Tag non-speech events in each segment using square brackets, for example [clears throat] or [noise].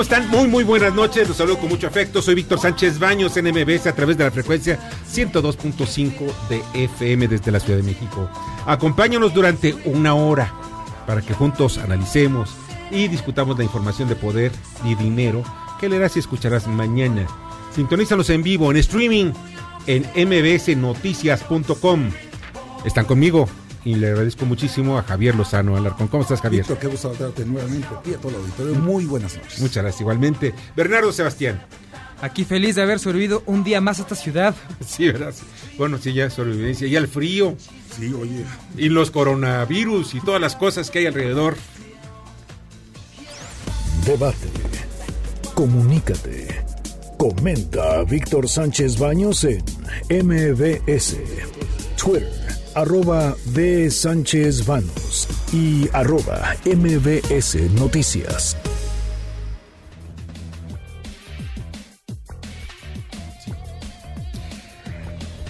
¿Cómo están? Muy, muy buenas noches. Los saludo con mucho afecto. Soy Víctor Sánchez Baños en MBS a través de la frecuencia 102.5 de FM desde la Ciudad de México. Acompáñanos durante una hora para que juntos analicemos y discutamos la información de poder y dinero que leerás y escucharás mañana. Sintonízanos en vivo, en streaming, en mbsnoticias.com. Están conmigo y le agradezco muchísimo a Javier Lozano Alarcón. ¿Cómo estás, Javier? Víctor, qué gusto saludarte nuevamente a ti, a todo el auditorio. Muy buenas noches. Muchas gracias, igualmente. Bernardo Sebastián. Aquí feliz de haber sobrevivido un día más a esta ciudad. [laughs] Sí, ¿verdad? Bueno, sí, ya sobrevivencia. Y al frío. Sí, oye. Y los coronavirus y todas las cosas que hay alrededor. Debate. Comunícate. Comenta a Víctor Sánchez Baños en MBS. Twitter, arroba B. Sánchez Baños y arroba MBS Noticias.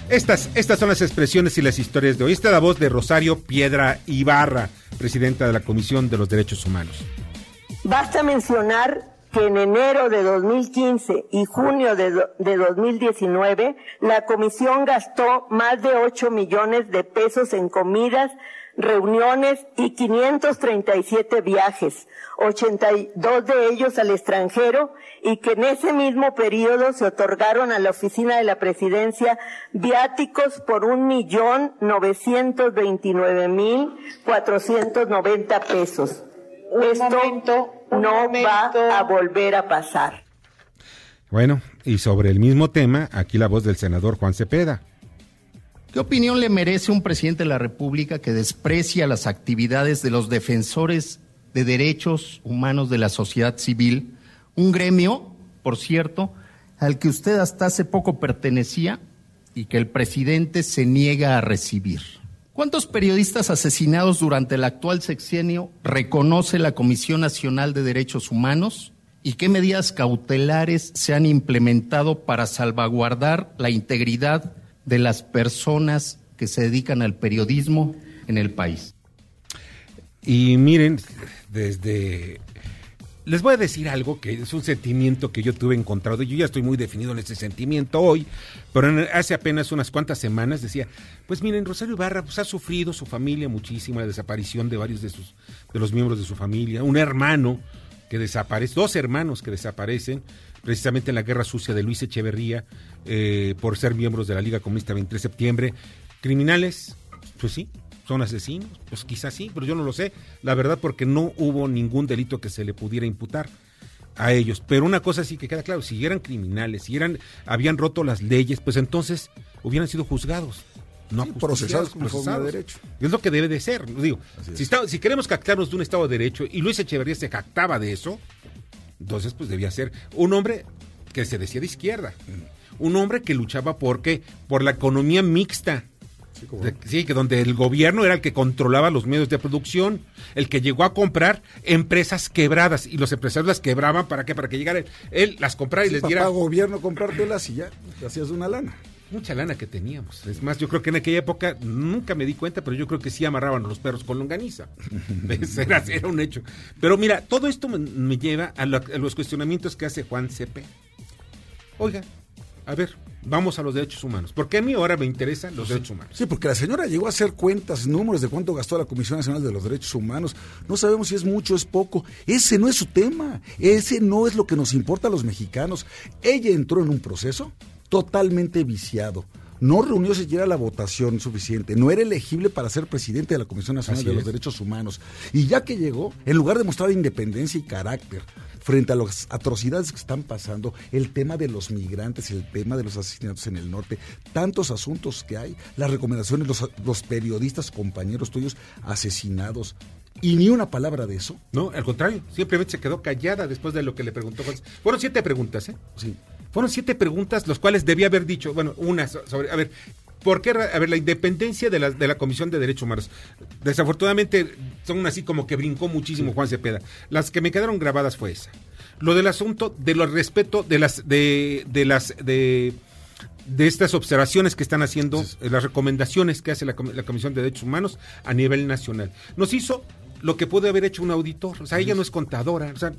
Estas, estas son las expresiones y las historias de hoy. Esta es la voz de Rosario Piedra Ibarra, presidenta de la Comisión de los Derechos Humanos. Basta mencionar que en enero de 2015 y junio de, de 2019 la comisión gastó más de 8 millones de pesos en comidas, reuniones y 537 viajes, 82 de ellos al extranjero y que en ese mismo periodo se otorgaron a la oficina de la presidencia viáticos por un millón novecientos veintinueve mil cuatrocientos noventa pesos. Esto no va a volver a pasar. Bueno, y sobre el mismo tema, aquí la voz del senador Juan Cepeda. ¿Qué opinión le merece un presidente de la República que desprecia las actividades de los defensores de derechos humanos de la sociedad civil? Un gremio, por cierto, al que usted hasta hace poco pertenecía y que el presidente se niega a recibir. ¿Cuántos periodistas asesinados durante el actual sexenio reconoce la Comisión Nacional de Derechos Humanos? ¿Y qué medidas cautelares se han implementado para salvaguardar la integridad de las personas que se dedican al periodismo en el país? Y miren, desde... Les voy a decir algo que es un sentimiento que yo tuve encontrado. Yo ya estoy muy definido en ese sentimiento hoy, pero hace apenas unas cuantas semanas decía, pues miren, Rosario Ibarra pues, ha sufrido su familia muchísimo la desaparición de varios de sus de los miembros de su familia, un hermano que desaparece, dos hermanos que desaparecen precisamente en la guerra sucia de Luis Echeverría eh, por ser miembros de la Liga Comunista 23 de septiembre, criminales, pues sí, son asesinos, pues quizás sí, pero yo no lo sé, la verdad porque no hubo ningún delito que se le pudiera imputar a ellos. Pero una cosa sí que queda claro, si eran criminales, si eran, habían roto las leyes, pues entonces hubieran sido juzgados. No Sí, ajusticiados, procesados a derecho. Es lo que debe de ser. Digo, es. si, está- si queremos jactarnos de un Estado de Derecho y Luis Echeverría se jactaba de eso, entonces pues debía ser un hombre que se decía de izquierda. Un hombre que luchaba porque por la economía mixta. Sí, que donde el gobierno era el que controlaba los medios de producción, el que llegó a comprar empresas quebradas y los empresarios las quebraban para qué, para que llegara él, él las comprara y Sí, les papá diera gobierno comprártelas y ya, te hacías una lana. mucha lana que teníamos. Es más, yo creo que en aquella época nunca me di cuenta, pero yo creo que sí amarraban a los perros con longaniza. [laughs] Era, era un hecho. Pero mira, todo esto me, me lleva a, los cuestionamientos que hace Juan Cepeda. Oiga, a ver, vamos a los derechos humanos. Porque a mí ahora me interesan los derechos humanos. Sí, porque la señora llegó a hacer cuentas, números de cuánto gastó la Comisión Nacional de los Derechos Humanos. No sabemos si es mucho o es poco. Ese no es su tema. Ese no es lo que nos importa a los mexicanos. Ella entró en un proceso totalmente viciado no reunió siquiera la votación suficiente, no era elegible para ser presidente de la Comisión Nacional Así de los. Derechos Humanos. Y ya que llegó, en lugar de mostrar independencia y carácter frente a las atrocidades que están pasando, el tema de los migrantes, el tema de los asesinatos en el norte, tantos asuntos que hay, las recomendaciones, los, los periodistas, compañeros tuyos asesinados, y ni una palabra de eso. No, al contrario, simplemente se quedó callada después de lo que le preguntó Juan. Fueron siete preguntas, ¿eh? Sí. Fueron siete preguntas, los cuales debía haber dicho, bueno, una so- sobre, a ver, ¿por qué? A ver, la independencia de la, de la Comisión de Derechos Humanos. Desafortunadamente, son así como que brincó muchísimo Juan Cepeda. Las que me quedaron grabadas fue esa. Lo del asunto de los respeto de las, de, de las, de, de estas observaciones que están haciendo, eh, las recomendaciones que hace la, la Comisión de Derechos Humanos a nivel nacional. Nos hizo lo que puede haber hecho un auditor. O sea, ella no es contadora. O sea,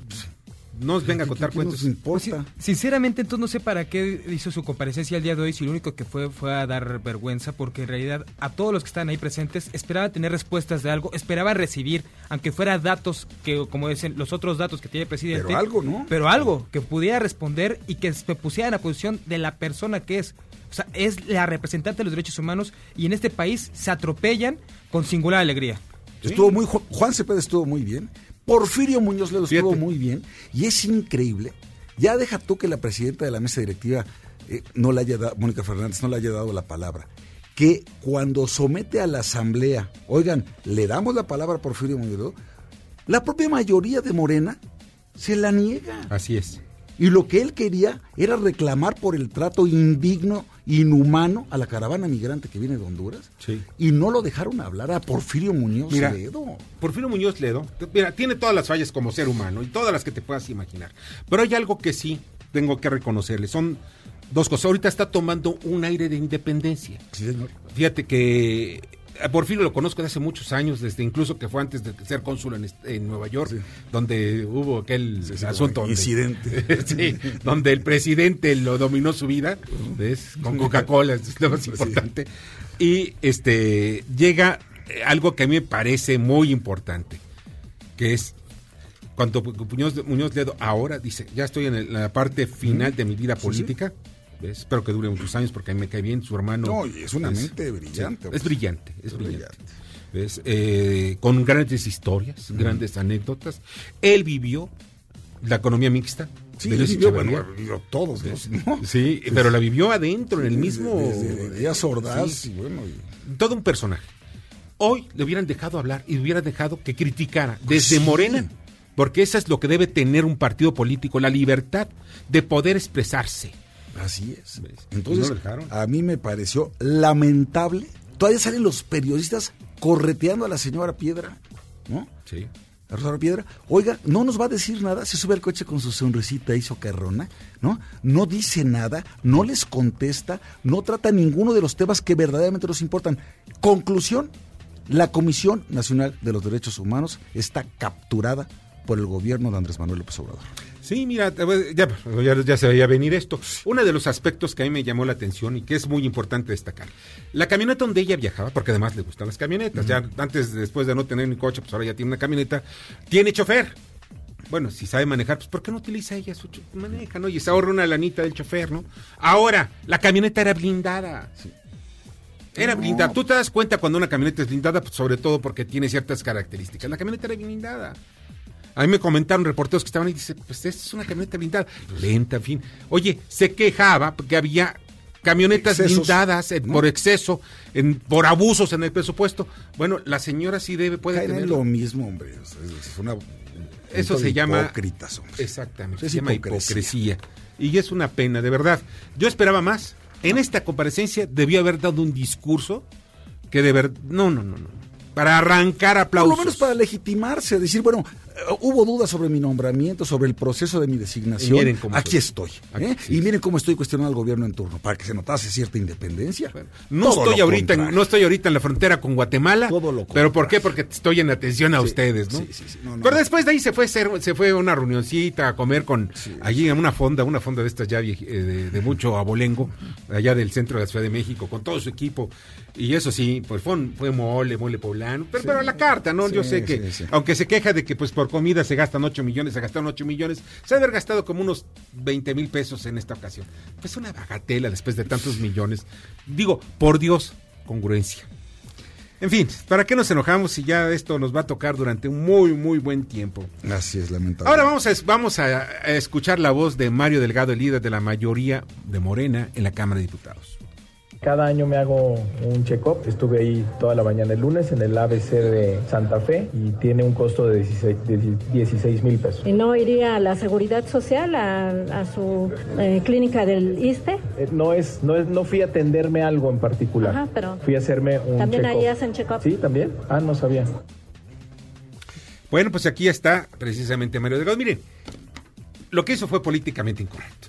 no nos venga a contar ¿Qué nos cuentos. importa? Sinceramente, entonces no sé para qué hizo su comparecencia el día de hoy, si lo único que fue fue a dar vergüenza, porque en realidad a todos los que están ahí presentes esperaba tener respuestas de algo, esperaba recibir, aunque fuera datos que, como dicen, los otros datos que tiene el presidente. Pero algo, ¿no? Pero algo, que pudiera responder y que se pusiera en la posición de la persona que es. O sea, es la representante de los derechos humanos y en este país se atropellan con singular alegría. Estuvo muy Ju- Juan Cepeda estuvo muy bien. Porfirio Muñoz Ledo estuvo Fíjate. muy bien. Y es increíble. Ya deja tú que la presidenta de la mesa directiva eh, no le haya dado, Mónica Fernández, no le haya dado la palabra. Que cuando somete a la asamblea, oigan, le damos la palabra a Porfirio Muñoz Ledo, la propia mayoría de Morena se la niega. Así es. Y lo que él quería era reclamar por el trato indigno, inhumano a la caravana migrante que viene de Honduras. Sí. Y no lo dejaron hablar a Porfirio Muñoz Mira, Ledo. Porfirio Muñoz Ledo, mira, tiene todas las fallas como ser humano y todas las que te puedas imaginar. Pero hay algo que sí tengo que reconocerle. Son dos cosas. Ahorita está tomando un aire de independencia. Sí, señor. Fíjate que a Porfirio lo conozco de hace muchos años, desde incluso que fue antes de ser cónsul en, en Nueva York, donde hubo aquel sí, asunto. donde- incidente. [laughs] sí, donde el presidente lo dominó su vida, ¿ves? Con Coca-Cola, es lo más importante. Y este llega eh, algo que a mí me parece muy importante, que es cuando Muñoz, Muñoz Ledo ahora dice, ya estoy en el- la parte final de mi vida política. Espero que dure muchos años porque a mí me cae bien su hermano. No, y es una mente brillante, Es brillante, es Es brillante. brillante. ¿Ves? Eh, con grandes historias, grandes anécdotas. Él vivió la economía mixta. Sí, vivió, Echeverría. bueno, vivió todos, ¿no? Sí, pero la vivió adentro, en el mismo... Desde Ordaz, Sí. y bueno, y- todo un personaje. Hoy le hubieran dejado hablar y le hubieran dejado que criticara Pues desde Morena, porque eso es lo que debe tener un partido político, la libertad de poder expresarse. Así es. ¿Ves? Entonces, No lo dejaron. a mí me pareció lamentable. Todavía salen los periodistas correteando a la señora Piedra, ¿no? Sí. a Rosario Piedra, oiga, no nos va a decir nada, se sube al coche con su sonrisita y socarrona, ¿no? No dice nada, no les contesta, no trata ninguno de los temas que verdaderamente nos importan. Conclusión, la Comisión Nacional de los Derechos Humanos está capturada por el gobierno de Andrés Manuel López Obrador. Sí, mira, ya, ya, ya se veía venir esto. Uno de los aspectos que a mí me llamó la atención y que es muy importante destacar. La camioneta donde ella viajaba, porque además le gustan las camionetas, ya antes, después de no tener ni coche, pues ahora ya tiene una camioneta, tiene chofer. Bueno, si sabe manejar, pues ¿por qué no utiliza ella su maneja, no? Y se ahorra una lanita del chofer, ¿no? Ahora, la camioneta era blindada. Era blindada. Tú te das cuenta cuando una camioneta es blindada, pues, sobre todo porque tiene ciertas características. La camioneta era blindada. A mí me comentaron reporteros que estaban ahí y dice, pues esta es una camioneta blindada, lenta, en fin. Oye, se quejaba porque había camionetas Excesos, blindadas eh, ¿no? por exceso, en, por abusos en el presupuesto. Bueno, la señora sí debe, puede Caen en tener... lo mismo, hombre. Es, es una, Eso se llama... Hipócritas, hombre. Exactamente, Es se llama hipocresía. hipocresía. Y es una pena, de verdad. Yo esperaba más. En esta comparecencia debió haber dado un discurso que de verdad... No, no, no, no. Para arrancar Por aplausos. lo menos para legitimarse, decir, bueno, hubo dudas sobre mi nombramiento, sobre el proceso de mi designación. Y miren cómo Aquí estoy. estoy. ¿eh? Aquí. Y miren cómo estoy cuestionando al gobierno en turno, para que se notase cierta independencia. No Todo estoy ahorita, en, no estoy ahorita en la frontera con Guatemala. Todo lo pero ¿por qué? Porque estoy en atención a Sí, ustedes, ¿no? sí, sí, sí. No, no. Pero después de ahí se fue a hacer, se fue a una reunioncita a comer con allí en una fonda, una fonda de estas ya eh, de, de mucho abolengo, allá del centro de la Ciudad de México, con todo su equipo. Y eso sí, pues fue, un- fue mole, mole poblano, pero, pero a la carta, ¿no? Yo Sí, sé que, sí, sí. aunque se queja de que pues por comida se gastan 8 millones, se gastaron 8 millones, se ha haber gastado como unos 20 mil pesos en esta ocasión. Es una bagatela después de tantos millones. Digo, por Dios, congruencia. En fin, ¿para qué nos enojamos si ya esto nos va a tocar durante un muy, muy buen tiempo? Así es, lamentable. Ahora vamos a, vamos a, a escuchar la voz de Mario Delgado, el líder de la mayoría de Morena en la Cámara de Diputados. Cada año me hago un check-up. Estuve ahí toda la mañana el lunes en el ABC de Santa Fe y tiene un costo de 16 mil pesos. ¿Y no iría a la Seguridad Social, a, a su eh, clínica del ISTE? Eh, no, es, no es, no fui a atenderme algo en particular. Ajá, pero fui a hacerme un ¿También check-up. ahí hacen check-up? Sí, también. Ah, no sabía. Bueno, pues aquí está precisamente Mario Delgado. Miren, lo que hizo fue políticamente incorrecto.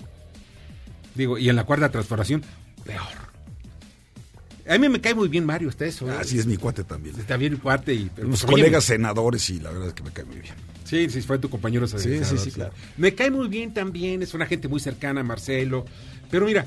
Digo, y en la cuarta transformación, peor. A mí me cae muy bien Mario, está eso. ¿eh? Así es mi cuate también. Está bien cuate y... pero, Unos pues, oye, colegas senadores y la verdad es que me cae muy bien. Sí, sí, fue tu compañero. Sí, sí, sí, claro. Me cae muy bien también, es una gente muy cercana Marcelo. Pero mira,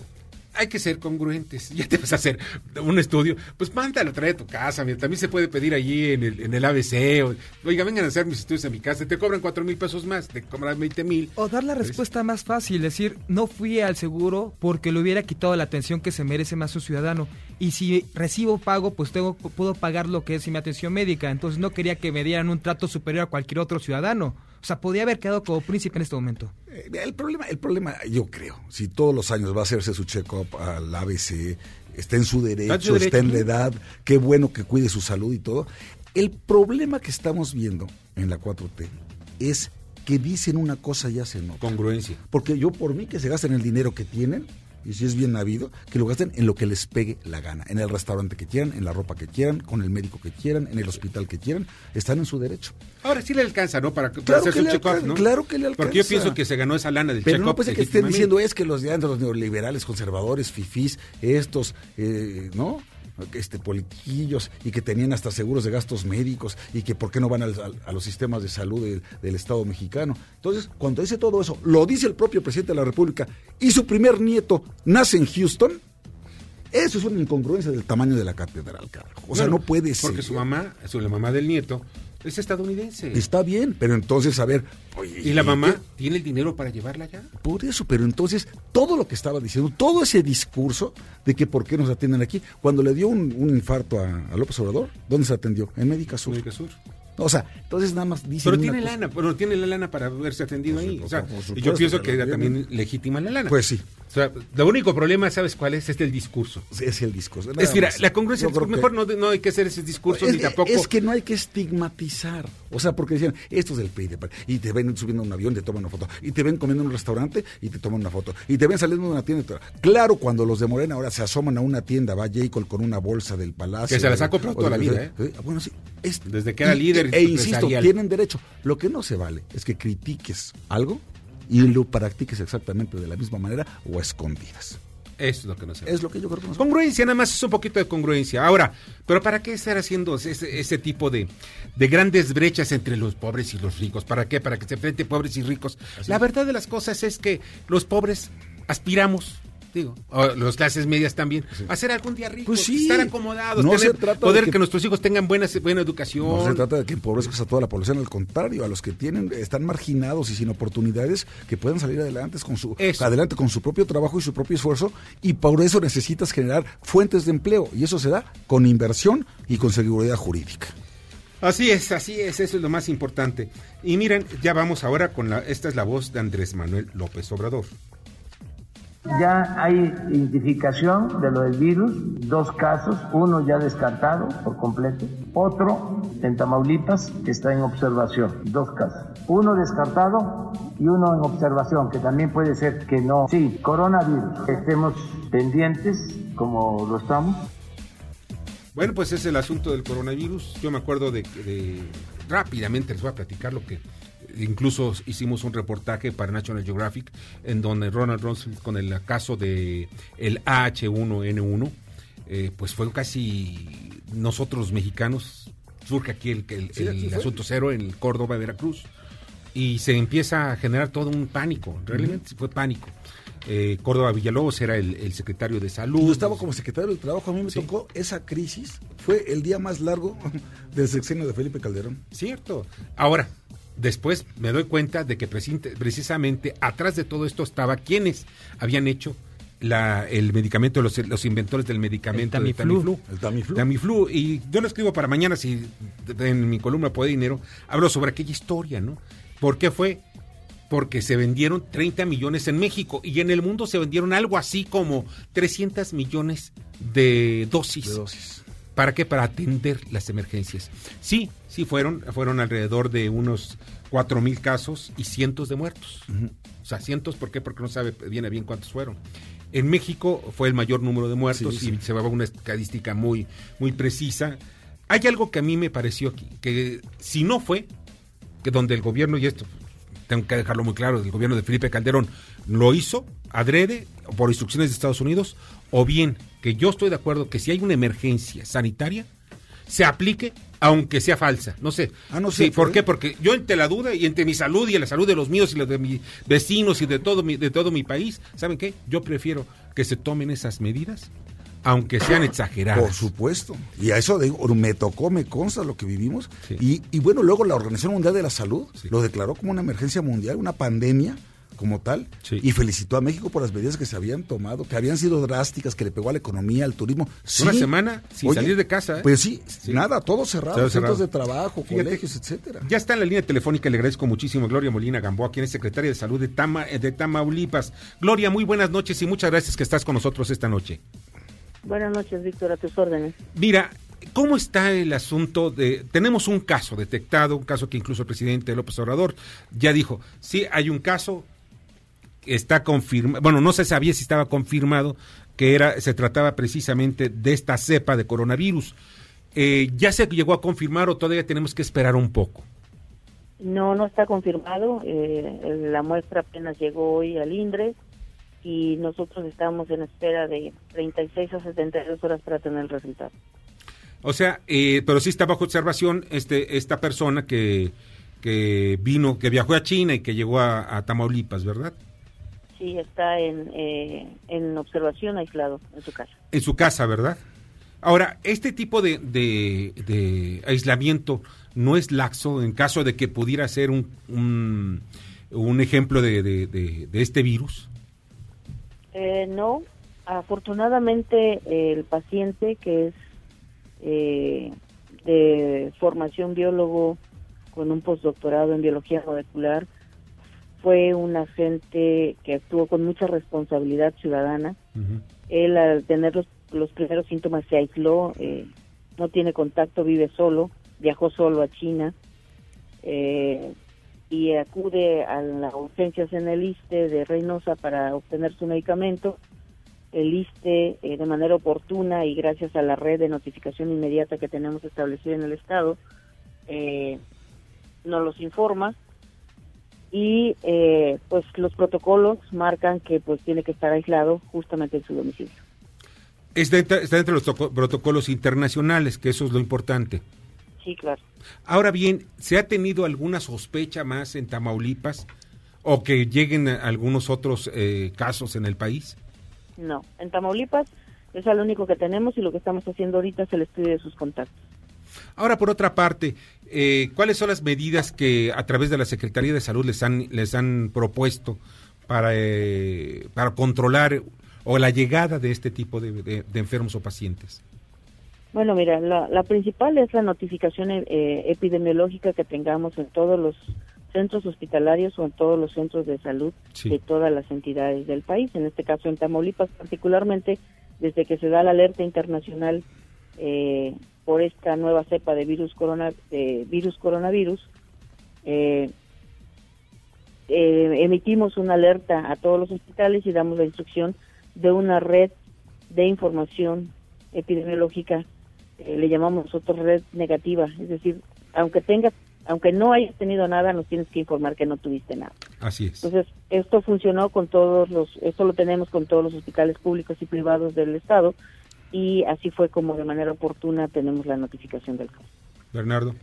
hay que ser congruentes. [laughs] Ya te vas a hacer un estudio, pues mándalo, trae a tu casa. Mira, también se puede pedir allí en el, en el ABC. O, Oiga, vengan a hacer mis estudios a mi casa. Te cobran cuatro mil pesos más, te cobran 20 mil. O dar la respuesta más fácil, decir, no fui al seguro porque le hubiera quitado la atención que se merece más un ciudadano. Y si recibo pago, pues tengo, puedo pagar lo que es mi atención médica. Entonces no quería que me dieran un trato superior a cualquier otro ciudadano. O sea, podía haber quedado como príncipe en este momento. Eh, El problema, el problema, yo creo, si todos los años va a hacerse su check-up al ABC, está en su derecho, Está en su está en la derecho. edad, qué bueno que cuide su salud y todo. El problema que estamos viendo en la 4T es que dicen una cosa y hacen otra. Congruencia. Porque yo por mí que se gasten el dinero que tienen, y si es bien habido, que lo gasten en lo que les pegue la gana, en el restaurante que quieran, en la ropa que quieran, con el médico que quieran, en el hospital que quieran, están en su derecho. Ahora sí le alcanza, ¿no? Para, para Claro un le check-up, alcanza, ¿no? claro que le Porque yo alcanza. pienso que se ganó esa lana del Pero check-up. no puede que estén diciendo es que los de los neoliberales, conservadores, fifís, estos, eh, ¿no? Este, politiquillos y que tenían hasta seguros de gastos médicos y que por qué no van al- a los sistemas de salud del, del Estado mexicano. Entonces, cuando dice todo eso, lo dice el propio presidente de la República y su primer nieto nace en Houston, eso es una incongruencia del tamaño de la catedral, carajo. O sea, no puede ser. Porque su mamá, su, la mamá del nieto, es estadounidense. Está bien, pero entonces, a ver. oye, y la mamá ¿qué? tiene el dinero para llevarla allá. Por eso, pero entonces todo lo que estaba diciendo, todo ese discurso de que por qué nos atienden aquí, cuando le dio un, un infarto a, a López Obrador, ¿dónde se atendió? En Médica Sur. América Sur. O sea, entonces nada más dicen Pero tiene cosa. lana, pero tiene la lana para haberse atendido ahí. O sea, por y supuesto yo pienso que era también legítima la lana. Pues sí. O sea, el único problema, ¿sabes cuál es? Es el discurso. Es el discurso. Es más. la congruencia, que- mejor no, no hay que hacer ese discurso es, ni tampoco. es que no hay que estigmatizar. O sea, porque decían, esto es del PRI, de- y te ven subiendo a un avión, te toman una foto. Y te ven comiendo en un restaurante y te toman una foto. Y te ven saliendo de una tienda. y te- Claro, cuando los de Morena ahora se asoman a una tienda, va Jacob con una bolsa del palacio. Que se las ha comprado toda la vida, ¿eh? Bueno, sí. es- Desde que era líder E insisto, tienen derecho. Lo que no se vale es que critiques algo y lo practiques exactamente de la misma manera o a escondidas. Eso es lo que no se Es lo que yo creo que no se Congruencia, nada más es un poquito de congruencia. Ahora, ¿pero para qué estar haciendo ese, ese tipo de, de grandes brechas entre los pobres y los ricos? ¿Para qué? Para que se enfrenten pobres y ricos. La verdad de las cosas es que los pobres aspiramos, digo, o las clases medias también, a ser algún día ricos, Pues sí. estar acomodados, No tener se trata de poder que... que- nuestros hijos tengan buena, buena educación. No se trata de que empobrezcas a toda la población, al contrario, a los que tienen, están marginados y sin oportunidades, que puedan salir adelante con su, Eso. adelante con su propio trabajo y su propio esfuerzo, y por eso necesitas generar fuentes de empleo, y eso se da con inversión y con seguridad jurídica. Así es, así es, eso es lo más importante. Y miren, ya vamos ahora con la, esta es la voz de Andrés Manuel López Obrador. Ya hay identificación de lo del virus, dos casos, uno ya descartado por completo, otro en Tamaulipas está en observación, dos casos. Uno descartado y uno en observación, que también puede ser que no. Sí, coronavirus, estemos pendientes como lo estamos. Bueno, pues es el asunto del coronavirus. Yo me acuerdo de, de rápidamente les voy a platicar lo que incluso hicimos un reportaje para National Geographic en donde Ronald Rumsfeld con el caso de el AH1N1 eh, pues fue casi nosotros mexicanos surge aquí el, el- Sí, aquí el asunto cero en Córdoba, Veracruz y se empieza a generar todo un pánico, realmente fue pánico. Eh, Córdoba Villalobos era el, el secretario de salud. Yo estaba como secretario del Trabajo, a mí me Sí. tocó esa crisis, fue el día más largo [laughs] del sexenio de Felipe Calderón. Cierto. Ahora, después me doy cuenta de que presinte- precisamente atrás de todo esto estaba quienes habían hecho la, el medicamento, los, los inventores del medicamento El de Tamiflu. El Tamiflu. Tamiflu. Y yo lo escribo para mañana, si en mi columna Poder Dinero, hablo sobre aquella historia, ¿no? ¿Por qué fue? Porque se vendieron 30 millones en México y en el mundo se vendieron algo así como 300 millones de dosis. De dosis. ¿Para qué? Para atender las emergencias. Sí, sí fueron, fueron alrededor de unos cuatro mil casos y cientos de muertos. O sea, cientos, ¿por qué? Porque no sabe bien a bien cuántos fueron. En México fue el mayor número de muertos Sí, sí. y se va una estadística muy, muy precisa. Hay algo que a mí me pareció que, que si no fue, que donde el gobierno, y esto tengo que dejarlo muy claro, el gobierno de Felipe Calderón lo hizo adrede por instrucciones de Estados Unidos, o bien que yo estoy de acuerdo que si hay una emergencia sanitaria, se aplique aunque sea falsa. No sé. Ah, no Sí, sé, ¿Por ¿eh? qué? Porque yo entre la duda y entre mi salud y la salud de los míos y la de mis vecinos y de todo mi, de todo mi país, ¿saben qué? Yo prefiero que se tomen esas medidas, aunque sean exageradas. Por supuesto. Y a eso digo, me tocó, me consta lo que vivimos. Sí. Y, y bueno, luego la Organización Mundial de la Salud Sí. lo declaró como una emergencia mundial, una pandemia como tal, Sí. y felicitó a México por las medidas que se habían tomado, que habían sido drásticas, que le pegó a la economía, al turismo. Una semana sin salir de casa, ¿eh? Pues sí, nada, todo cerrado, Todo centros de trabajo, Fíjate, colegios, etcétera. Ya está en la línea telefónica, le agradezco muchísimo a Gloria Molina Gamboa, quien es secretaria de Salud de, Tama, eh, de Tamaulipas. Gloria, muy buenas noches y muchas gracias que estás con nosotros esta noche. Buenas noches, Víctor, a tus órdenes. Mira, ¿cómo está el asunto de... Tenemos un caso detectado, un caso que incluso el presidente López Obrador ya dijo, sí, hay un caso, está confirmado, bueno, no se sabía si estaba confirmado que era, se trataba precisamente de esta cepa de coronavirus. Eh, ¿Ya se llegó a confirmar o todavía tenemos que esperar un poco? No, no está confirmado. eh, la muestra apenas llegó hoy al INDRE y nosotros estamos en espera de 36 a 72 horas para tener el resultado. O sea, eh, pero sí está bajo observación este, esta persona que, que vino, que viajó a China y que llegó a, a Tamaulipas, ¿verdad? Sí, está en, eh, en observación aislado en su casa. En su casa, ¿verdad? Ahora, este tipo de, de- de aislamiento no es laxo en caso de que pudiera ser un, un, un ejemplo de- de este virus. Eh, no, afortunadamente el paciente que es eh, de formación biólogo con un postdoctorado en biología molecular fue un agente que actuó con mucha responsabilidad ciudadana. Ujú. Él al tener los, los primeros síntomas se aisló, eh, no tiene contacto, vive solo, viajó solo a China eh, y acude a las urgencias en el ISTE de Reynosa para obtener su medicamento. El ISTE eh, de manera oportuna y gracias a la red de notificación inmediata que tenemos establecida en el Estado, eh, nos los informa y eh, pues los protocolos marcan que pues tiene que estar aislado justamente en su domicilio. Está dentro de los toco- protocolos internacionales, que eso es lo importante. Sí, claro. Ahora bien, ¿se ha tenido alguna sospecha más en Tamaulipas o que lleguen a- algunos otros eh, casos en el país? No, en Tamaulipas es lo único que tenemos y lo que estamos haciendo ahorita es el estudio de sus contactos. Ahora, por otra parte, eh, ¿cuáles son las medidas que a través de la Secretaría de Salud les han, les han propuesto para, eh, para controlar o la llegada de este tipo de, de- de enfermos o pacientes? Bueno, mira, la, la principal es la notificación eh, epidemiológica que tengamos en todos los centros hospitalarios o en todos los centros de salud Sí. de todas las entidades del país, en este caso en Tamaulipas particularmente, desde que se da la alerta internacional eh, por esta nueva cepa de virus corona de virus coronavirus, eh, eh, emitimos una alerta a todos los hospitales y damos la instrucción de una red de información epidemiológica, eh, le llamamos nosotros red negativa, es decir, aunque tengas, aunque no hayas tenido nada, nos tienes que informar que no tuviste nada. Así es. Entonces, esto funcionó con todos los, esto lo tenemos con todos los hospitales públicos y privados del Estado y así fue como de manera oportuna tenemos la notificación del caso. Bernardo.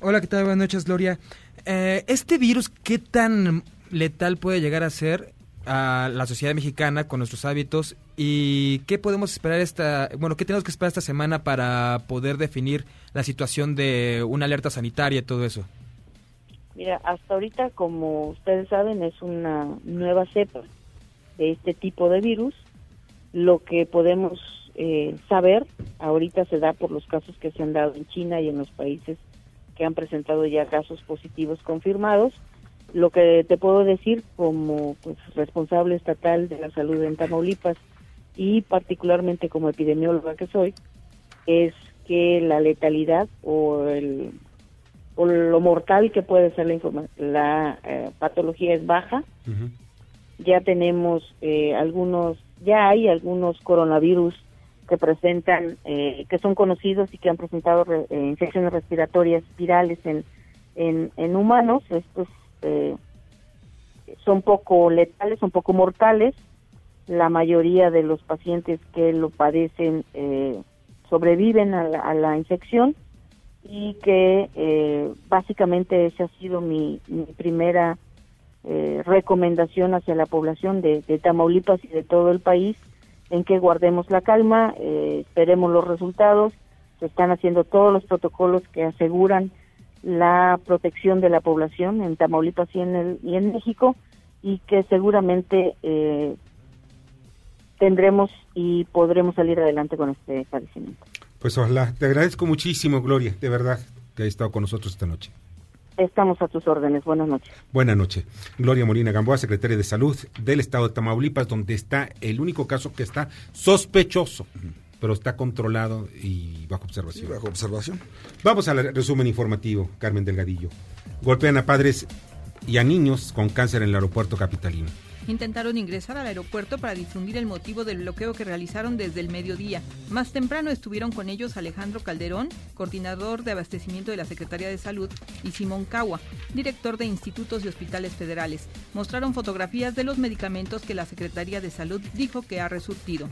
Hola, ¿qué tal? Buenas noches, Gloria. Eh, ¿Este virus qué tan letal puede llegar a ser a la sociedad mexicana con nuestros hábitos? ¿Y qué podemos esperar esta, bueno, qué tenemos que esperar esta semana para poder definir la situación de una alerta sanitaria y todo eso? Mira, hasta ahorita, como ustedes saben, es una nueva cepa de este tipo de virus. Lo que podemos eh, saber ahorita se da por los casos que se han dado en China y en los países que han presentado ya casos positivos confirmados. Lo que te puedo decir como pues, responsable estatal de la salud en Tamaulipas y particularmente como epidemióloga que soy, es que la letalidad o, el, o lo mortal que puede ser la, la eh, patología es baja. Ya tenemos eh, algunos, ya hay algunos coronavirus que presentan, eh, que son conocidos y que han presentado infecciones respiratorias virales en, en, en humanos. Estos son poco letales, son poco mortales. La mayoría de los pacientes que lo padecen eh, sobreviven a la, infección y que eh, básicamente esa ha sido mi, primera eh, recomendación hacia la población de, Tamaulipas y de todo el país en que guardemos la calma, eh, esperemos los resultados, se están haciendo todos los protocolos que aseguran la protección de la población en Tamaulipas y en, el, y en México y que seguramente tendremos y podremos salir adelante con este padecimiento. Pues ojalá, te agradezco muchísimo, Gloria, de verdad, que hayas estado con nosotros esta noche. Estamos a tus órdenes. Buenas noches. Buenas noches. Gloria Molina Gamboa, secretaria de Salud del Estado de Tamaulipas, donde está el único caso que está sospechoso, pero está controlado y bajo observación. bajo observación. Vamos al resumen informativo, Carmen Delgadillo. Golpean a padres y a niños con cáncer en el aeropuerto capitalino intentaron ingresar al aeropuerto para difundir el motivo del bloqueo que realizaron desde el mediodía. Más temprano estuvieron con ellos Alejandro Calderón, coordinador de abastecimiento de la Secretaría de Salud, y Simón Cagua, director de institutos y hospitales federales. Mostraron fotografías de los medicamentos que la Secretaría de Salud dijo que ha resurtido.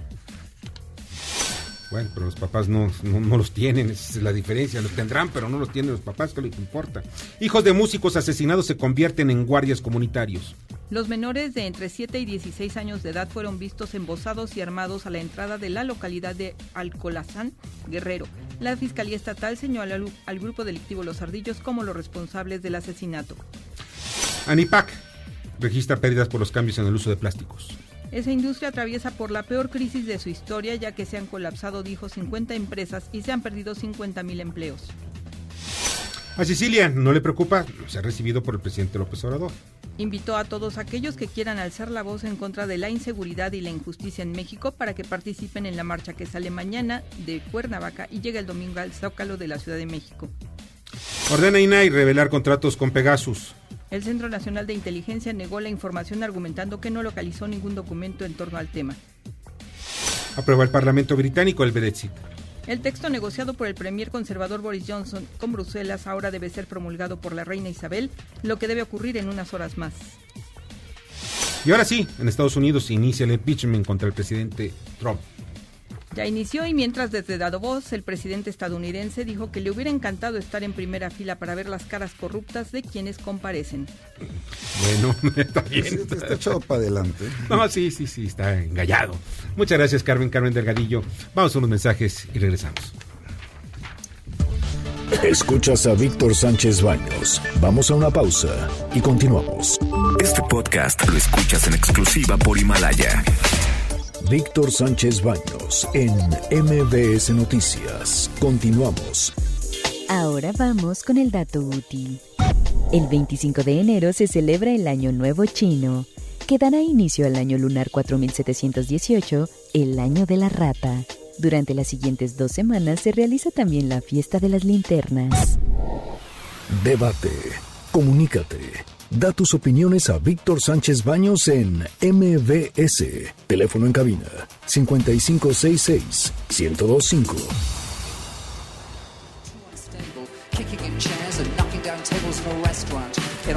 Bueno, pero los papás no, no, los tienen, esa es la diferencia. Los tendrán, pero no los tienen los papás, ¿qué les importa? Hijos de músicos asesinados se convierten en guardias comunitarios. Los menores de entre 7 y 16 años de edad fueron vistos embosados y armados a la entrada de la localidad de Alcolazán, Guerrero. La Fiscalía Estatal señaló al, al grupo delictivo Los Ardillos como los responsables del asesinato. ANIPAC registra pérdidas por los cambios en el uso de plásticos. Esa industria atraviesa por la peor crisis de su historia ya que se han colapsado, dijo, 50 empresas y se han perdido 50 mil empleos. A Sicilia no le preocupa, se ha recibido por el presidente López Obrador. Invitó a todos aquellos que quieran alzar la voz en contra de la inseguridad y la injusticia en México para que participen en la marcha que sale mañana de Cuernavaca y llega el domingo al Zócalo de la Ciudad de México. Ordena INAI revelar contratos con Pegasus. El Centro Nacional de Inteligencia negó la información argumentando que no localizó ningún documento en torno al tema. Aprueba el Parlamento británico el Brexit. El texto negociado por el premier conservador Boris Johnson con Bruselas ahora debe ser promulgado por la reina Isabel, lo que debe ocurrir en unas horas más. Y ahora sí, en Estados Unidos inicia el impeachment contra el presidente Trump. Ya inició y mientras desde Dado Voz, el presidente estadounidense dijo que le hubiera encantado estar en primera fila para ver las caras corruptas de quienes comparecen. Bueno, [laughs] está bien. Está echado para adelante. No, sí, sí, sí, está engallado. Muchas gracias, Carmen, Carmen Delgadillo. Vamos a unos mensajes y regresamos. Escuchas a Víctor Sánchez Baños. Vamos a una pausa y continuamos. Este podcast lo escuchas en exclusiva por Himalaya. Víctor Sánchez Baños en MBS Noticias. Continuamos. Ahora vamos con el dato útil. El 25 de enero se celebra el Año Nuevo Chino, que dará inicio al año lunar 4718, el año de la rata. Durante las siguientes dos semanas se realiza también la fiesta de las linternas. Debate. Comunícate. Da tus opiniones a Víctor Sánchez Baños en MBS. Teléfono en cabina 5566 1025.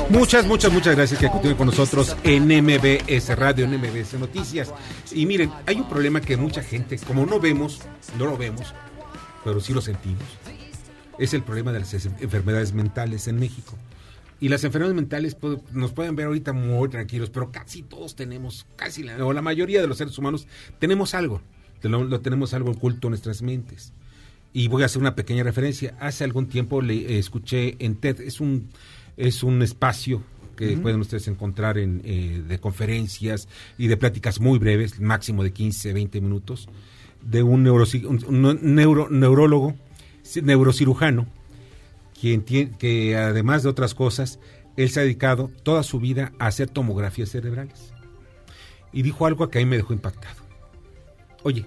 Muchas, muchas, muchas gracias que continúen con nosotros en MBS Radio, en MBS Noticias. Y miren, hay un problema que mucha gente, como no vemos, no lo vemos, pero sí lo sentimos. Es el problema de las enfermedades mentales en México. Y las enfermedades mentales nos pueden ver ahorita muy tranquilos, pero casi todos tenemos, casi la, o la mayoría de los seres humanos tenemos algo, lo, tenemos algo oculto en nuestras mentes. Y voy a hacer una pequeña referencia. Hace algún tiempo le escuché en TED, es un es un espacio que pueden ustedes encontrar en, eh, de conferencias y de pláticas muy breves, máximo de 15, 20 minutos, de un, un neuro- neurólogo, ci- neurocirujano, que además de otras cosas, él se ha dedicado toda su vida a hacer tomografías cerebrales. Y dijo algo que a mí me dejó impactado. Oye,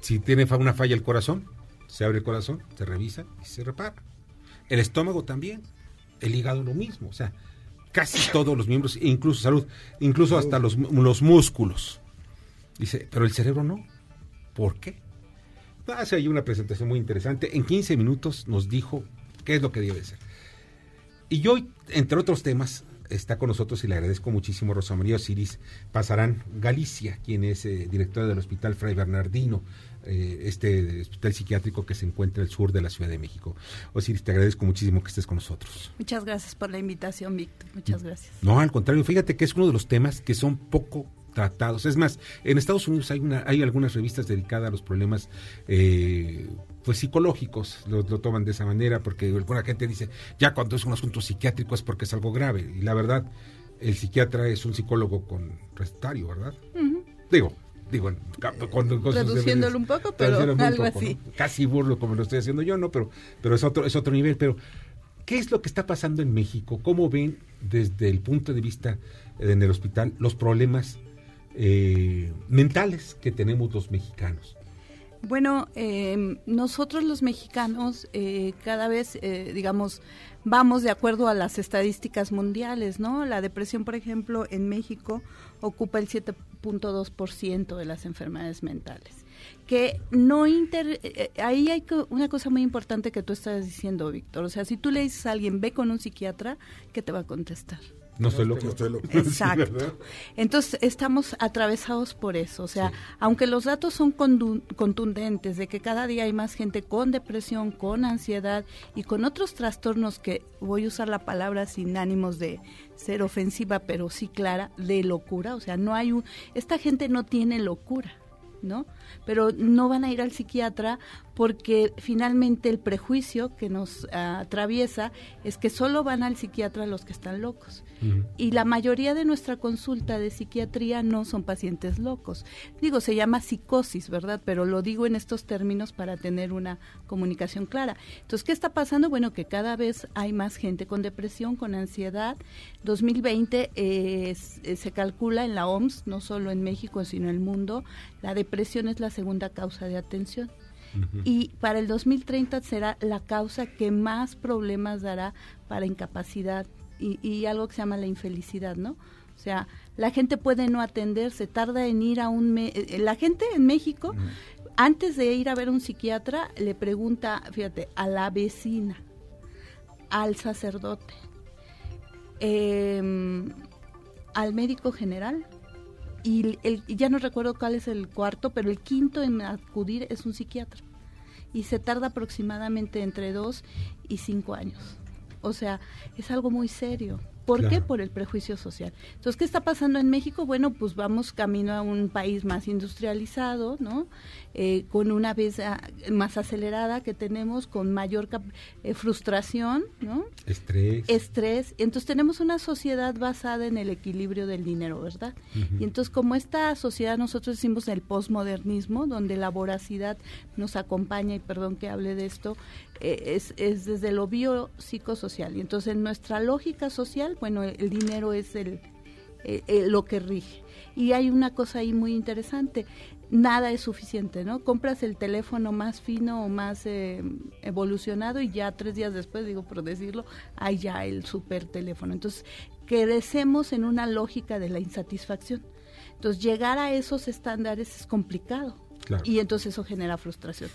si tiene una falla el corazón, se abre el corazón, se revisa y se repara. El estómago también, el hígado lo mismo, o sea, casi todos los miembros, incluso salud, incluso hasta los, los músculos. Dice, pero el cerebro no. ¿Por qué? Hace ahí una presentación muy interesante. En 15 minutos nos dijo qué es lo que debe ser. Y hoy, entre otros temas, está con nosotros y le agradezco muchísimo a Rosa María Osiris Pasarán Galicia, quien es eh, directora del Hospital Fray Bernardino, eh, este hospital psiquiátrico que se encuentra al sur de la Ciudad de México. Osiris, te agradezco muchísimo que estés con nosotros. Muchas gracias por la invitación, Víctor. Muchas gracias. No, al contrario, fíjate que es uno de los temas que son poco tratados. Es más, en Estados Unidos hay una, hay algunas revistas dedicadas a los problemas eh, pues psicológicos, lo, lo toman de esa manera, porque alguna gente dice, ya cuando es un asunto psiquiátrico es porque es algo grave. Y la verdad, el psiquiatra es un psicólogo con recetario, ¿verdad? Digo, digo, cuando Reduciéndolo un poco, pero algo poco, así. ¿no? Casi burlo como lo estoy haciendo yo, ¿no? Pero, pero es otro, es otro nivel. Pero, ¿qué es lo que está pasando en México? ¿Cómo ven desde el punto de vista eh, en el hospital los problemas eh, mentales que tenemos los mexicanos? Bueno, eh, nosotros los mexicanos eh, cada vez, eh, digamos, vamos de acuerdo a las estadísticas mundiales, ¿no? La depresión, por ejemplo, en México ocupa el 7.2% de las enfermedades mentales. Que no inter... eh, ahí hay una cosa muy importante que tú estás diciendo, Víctor. O sea, si tú le dices a alguien, ve con un psiquiatra, ¿qué te va a contestar? No estoy loco. Exacto. [laughs] Sí, ¿verdad? Entonces estamos atravesados por eso. O sea, aunque los datos son contundentes de que cada día hay más gente con depresión, con ansiedad y con otros trastornos que voy a usar la palabra sin ánimos de ser ofensiva, pero sí clara, de locura. O sea, no hay un... Esta gente no tiene locura. ¿no? Pero no van a ir al psiquiatra porque finalmente el prejuicio que nos ah, atraviesa es que solo van al psiquiatra los que están locos. Y la mayoría de nuestra consulta de psiquiatría no son pacientes locos. Digo, se llama psicosis, ¿verdad? Pero lo digo en estos términos para tener una comunicación clara. Entonces, ¿qué está pasando? Bueno, que cada vez hay más gente con depresión, con ansiedad. 2020 eh, es- eh, se calcula en la OMS, no solo en México, sino en el mundo, la depresión es la segunda causa de atención. Y para el 2030 será la causa que más problemas dará para incapacidad y, y algo que se llama la infelicidad, ¿no? O sea, la gente puede no atenderse, tarda en ir a un... me- eh, la gente en México, antes de ir a ver un psiquiatra, le pregunta, fíjate, a la vecina, al sacerdote, em, al médico general, y el, ya no recuerdo cuál es el cuarto, pero el quinto en acudir es un psiquiatra. Y se tarda aproximadamente entre dos y cinco años. O sea, es algo muy serio. ¿Por qué? Por el prejuicio social. Entonces, ¿qué está pasando en México? Bueno, pues vamos camino a un país más industrializado, ¿no? Eh, con una vez más acelerada que tenemos, con mayor eh, frustración, ¿no? Estrés. estrés. Entonces tenemos una sociedad basada en el equilibrio del dinero, ¿verdad? Y entonces como esta sociedad nosotros decimos el posmodernismo, donde la voracidad nos acompaña, y perdón que hable de esto, es, es desde lo biopsicosocial. Y entonces en nuestra lógica social, bueno, el dinero es el, eh, eh, lo que rige. Y hay una cosa ahí muy interesante, nada es suficiente, ¿no? Compras el teléfono más fino o más eh, evolucionado y ya tres días después, digo por decirlo, hay ya el super teléfono. Entonces, crecemos en una lógica de la insatisfacción. Entonces, llegar a esos estándares es complicado. Y entonces eso genera frustración.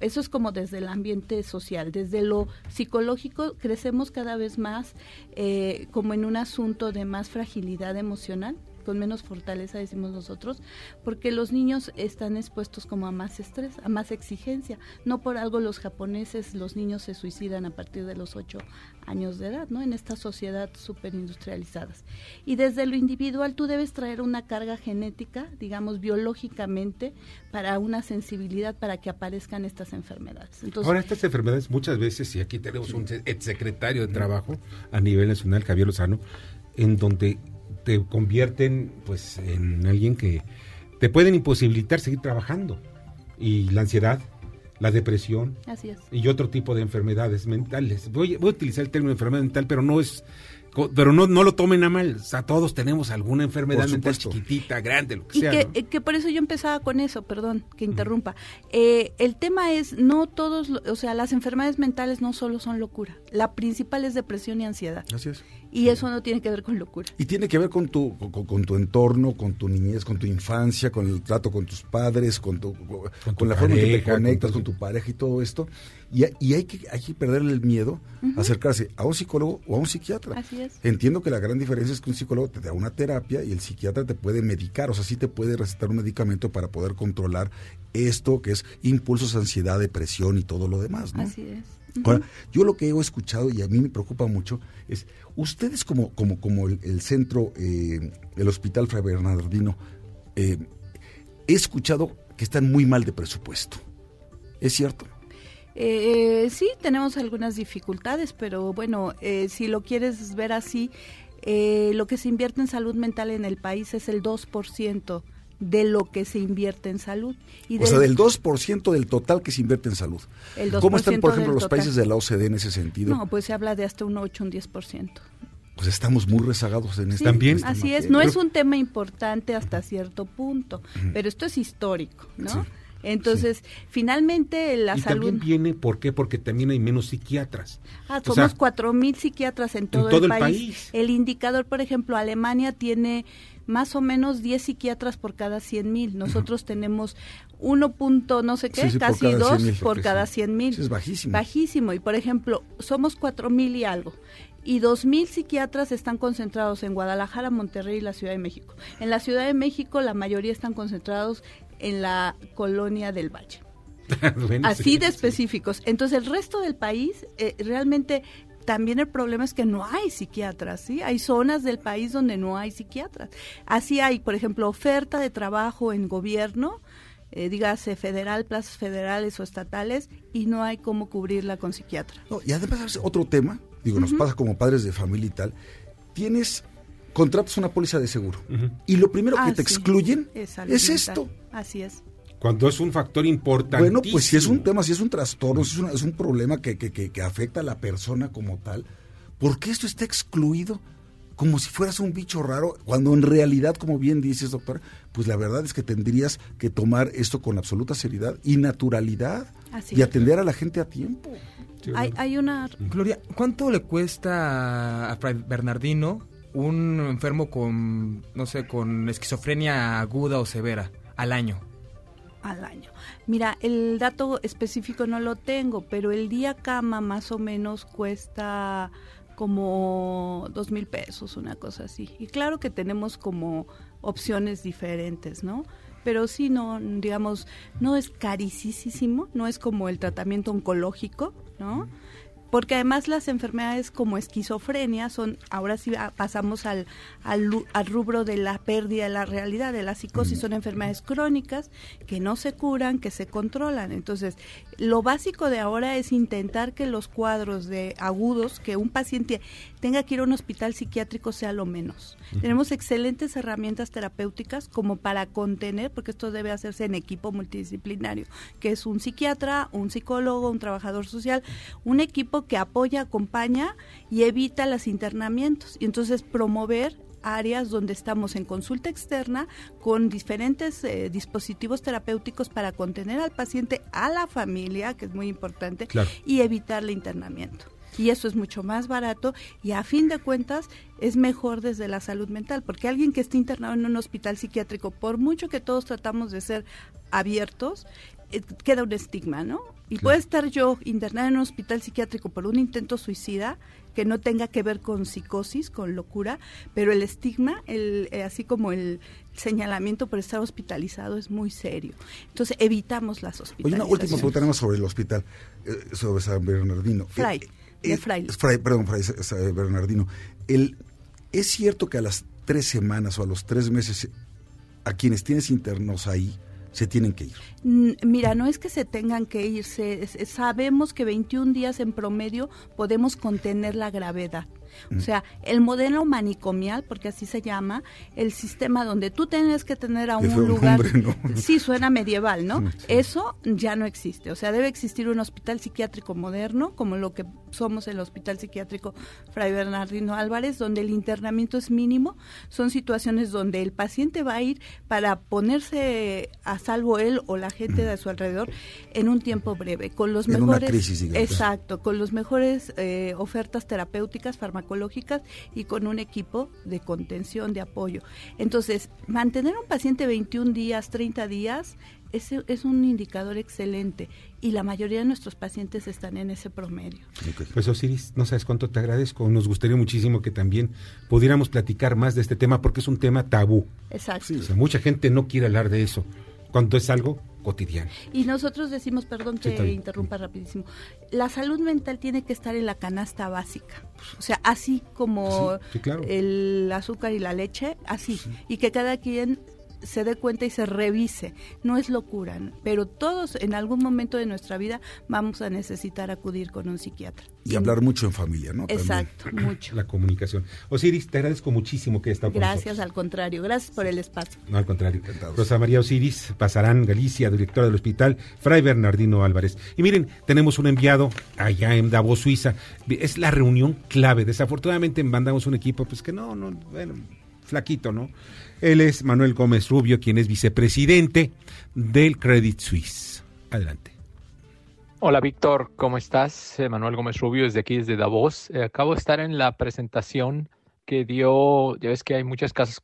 Eso es como desde el ambiente social. Desde lo psicológico crecemos cada vez más eh, como en un asunto de más fragilidad emocional con menos fortaleza, decimos nosotros, porque los niños están expuestos como a más estrés, a más exigencia. No por algo los japoneses, los niños se suicidan a partir de los ocho años de edad, ¿no? En esta sociedad súper industrializadas. Y desde lo individual tú debes traer una carga genética, digamos, biológicamente, para una sensibilidad para que aparezcan estas enfermedades. Entonces, Ahora, estas enfermedades muchas veces, y aquí tenemos un secretario de Trabajo a nivel nacional, Javier Lozano, en donde te convierten pues en alguien que te pueden imposibilitar seguir trabajando. Y la ansiedad, la depresión Así es. y otro tipo de enfermedades mentales. Voy, voy a utilizar el término enfermedad mental, pero no es pero no, no lo tomen a mal. O sea, todos tenemos alguna enfermedad mental chiquitita, grande, lo que Y sea. que, ¿no? eh, que por eso yo empezaba con eso, perdón, que interrumpa. Eh, el tema es, no todos, lo- o sea, las enfermedades mentales no solo son locura. La principal es depresión y ansiedad. Así es. Y eso no tiene que ver con locura. Y tiene que ver con tu, con, con tu entorno, con tu niñez, con tu infancia, con el trato con tus padres, con, tu, con, tu la forma en que te pareja, con conectas tu- con tu pareja y todo esto. Y, y hay, que, hay que perderle el miedo a acercarse a un psicólogo o a un psiquiatra. Así es. Entiendo que la gran diferencia es que un psicólogo te da una terapia y el psiquiatra te puede medicar, o sea, sí te puede recetar un medicamento para poder controlar esto que es impulsos, ansiedad, depresión y todo lo demás, ¿no? Así es. Ahora, yo lo que he escuchado y a mí me preocupa mucho es, ustedes como, como, como el, el centro, eh, el Hospital Fray Bernardino, eh, he escuchado que están muy mal de presupuesto. ¿Es cierto? Eh, sí, tenemos algunas dificultades, pero bueno, eh, si lo quieres ver así, eh, lo que se invierte en salud mental en el país es el 2% de lo que se invierte en salud. Y o sea, del 2% del total que se invierte en salud. El ¿Cómo están, por 2% ejemplo, los total. países de la OCDE en ese sentido? No, pues se habla de hasta un 8, un 10%. Pues estamos muy rezagados en este También. Así es, no es un tema importante hasta cierto punto, pero esto es histórico, ¿no? Sí. Entonces, finalmente la y salud... también viene, ¿por qué? Porque también hay menos psiquiatras. Ah, O somos cuatro mil psiquiatras en todo, todo el, el país. país. El indicador, por ejemplo, Alemania tiene más o menos 10 psiquiatras por cada 100 mil. Nosotros tenemos 1 punto no sé qué, Sí, sí, por casi cada 2 100,000, por cada sí. 100 mil. Es bajísimo. Bajísimo. Y, por ejemplo, somos 4 mil y algo. Y 2 mil psiquiatras están concentrados en Guadalajara, Monterrey y la Ciudad de México. En la Ciudad de México la mayoría están concentrados en la colonia del Valle [laughs] bueno, así sí, de sí. específicos. Entonces el resto del país eh, realmente también el problema es que no hay psiquiatras, ¿sí? Hay zonas del país donde no hay psiquiatras. Así hay, por ejemplo, oferta de trabajo en gobierno, eh, dígase federal, plazas federales o estatales, y no hay cómo cubrirla con psiquiatra. No, y además, otro tema, digo, nos pasa como padres de familia y tal, tienes, contratas una póliza de seguro y lo primero que Ah, te sí. excluyen Es es, salud mental. esto. Así es. Cuando es un factor importante. Bueno, pues si es un tema, si es un trastorno, si es, una- es un problema que, que, que, que afecta a la persona como tal, ¿por qué esto está excluido? Como si fueras un bicho raro, cuando en realidad, como bien dices, doctora, pues la verdad es que tendrías que tomar esto con absoluta seriedad y naturalidad Así y es. atender a la gente a tiempo. Hay, hay una... Gloria, ¿cuánto le cuesta a Fray Bernardino un enfermo con, no sé, con esquizofrenia aguda o severa al año? al año. Mira, el dato específico no lo tengo, pero el día cama más o menos cuesta como dos mil pesos, una cosa así. Y claro que tenemos como opciones diferentes, ¿no? Pero sí, no, digamos, no es carísimo, no es como el tratamiento oncológico, ¿no? Porque además las enfermedades como esquizofrenia son, ahora sí ah, pasamos al, al, rubro de la pérdida de la realidad, de la psicosis, son enfermedades crónicas que no se curan, que se controlan. Entonces, lo básico de ahora es intentar que los cuadros de agudos, que un paciente tenga que ir a un hospital psiquiátrico sea lo menos. Tenemos excelentes herramientas terapéuticas como para contener, porque esto debe hacerse en equipo multidisciplinario, que es un psiquiatra, un psicólogo, un trabajador social, un equipo que apoya, acompaña y evita los internamientos. Y entonces promover áreas donde estamos en consulta externa con diferentes eh, dispositivos terapéuticos para contener al paciente, a la familia, que es muy importante, Claro. y evitar el internamiento. Y eso es mucho más barato y a fin de cuentas es mejor desde la salud mental, porque alguien que esté internado en un hospital psiquiátrico, por mucho que todos tratamos de ser abiertos, eh, queda un estigma, ¿no? Y puede estar yo internada en un hospital psiquiátrico por un intento suicida que no tenga que ver con psicosis, con locura, pero el estigma, el, eh, así como el señalamiento por estar hospitalizado es muy serio. Entonces evitamos las Oye, hospitalizaciones. una última pregunta sobre el hospital, eh, sobre San Bernardino. Eh, de eh, Fraile. Fray, perdón, Fray San Bernardino. El, ¿Es cierto que a las tres semanas o a los tres meses a quienes tienes internos ahí se tienen que ir? Mira, no es que se tengan que ir, se- es- es- sabemos que 21 días en promedio podemos contener la gravedad. O sea, el modelo manicomial, porque así se llama, el sistema donde tú tienes que tener a un feo lugar... nombre, ¿no? Sí, suena medieval, ¿no? Sí. Eso ya no existe. O sea, debe existir un hospital psiquiátrico moderno, como lo que somos el Hospital Psiquiátrico Fray Bernardino Álvarez, donde el internamiento es mínimo. Son situaciones donde el paciente va a ir para ponerse a salvo él o la gente de su alrededor en un tiempo breve, con los En una mejores... crisis, digamos. Exacto, con los mejores eh, ofertas terapéuticas, farmacológicas y con un equipo de contención, de apoyo. Entonces, mantener a un paciente 21 días, 30 días, es, es un indicador excelente y la mayoría de nuestros pacientes están en ese promedio. Pues Osiris, no sabes cuánto te agradezco. Nos gustaría muchísimo que también pudiéramos platicar más de este tema porque es un tema tabú. Exacto. O sea, mucha gente no quiere hablar de eso cuando es algo cotidiano. Y nosotros decimos, perdón que interrumpa rapidísimo, la salud mental tiene que estar en la canasta básica. O sea, así como Sí, sí, claro. el azúcar y la leche, así. Y que cada quien se dé cuenta y se revise. No es locura, ¿no? pero todos en algún momento de nuestra vida vamos a necesitar acudir con un psiquiatra. Y hablar mucho en familia, ¿no? También. Exacto, [clears throat] mucho. La comunicación. Osiris, te agradezco muchísimo que estado con nosotros. Gracias, al contrario. Gracias por el espacio. No, al contrario. Rosa María Osiris, Pasarán, Galicia, directora del hospital Fray Bernardino Álvarez. Y miren, tenemos un enviado allá en Davos, Suiza. Es la reunión clave. Desafortunadamente mandamos un equipo, pues que no, no, bueno, flaquito, ¿no? Él es Manuel Gómez Rubio, quien es vicepresidente del Credit Suisse. Adelante. Hola Víctor, ¿cómo estás? Eh, Manuel Gómez Rubio desde aquí, desde Davos. Eh, acabo de estar en la presentación que dio, ya ves que hay muchas casas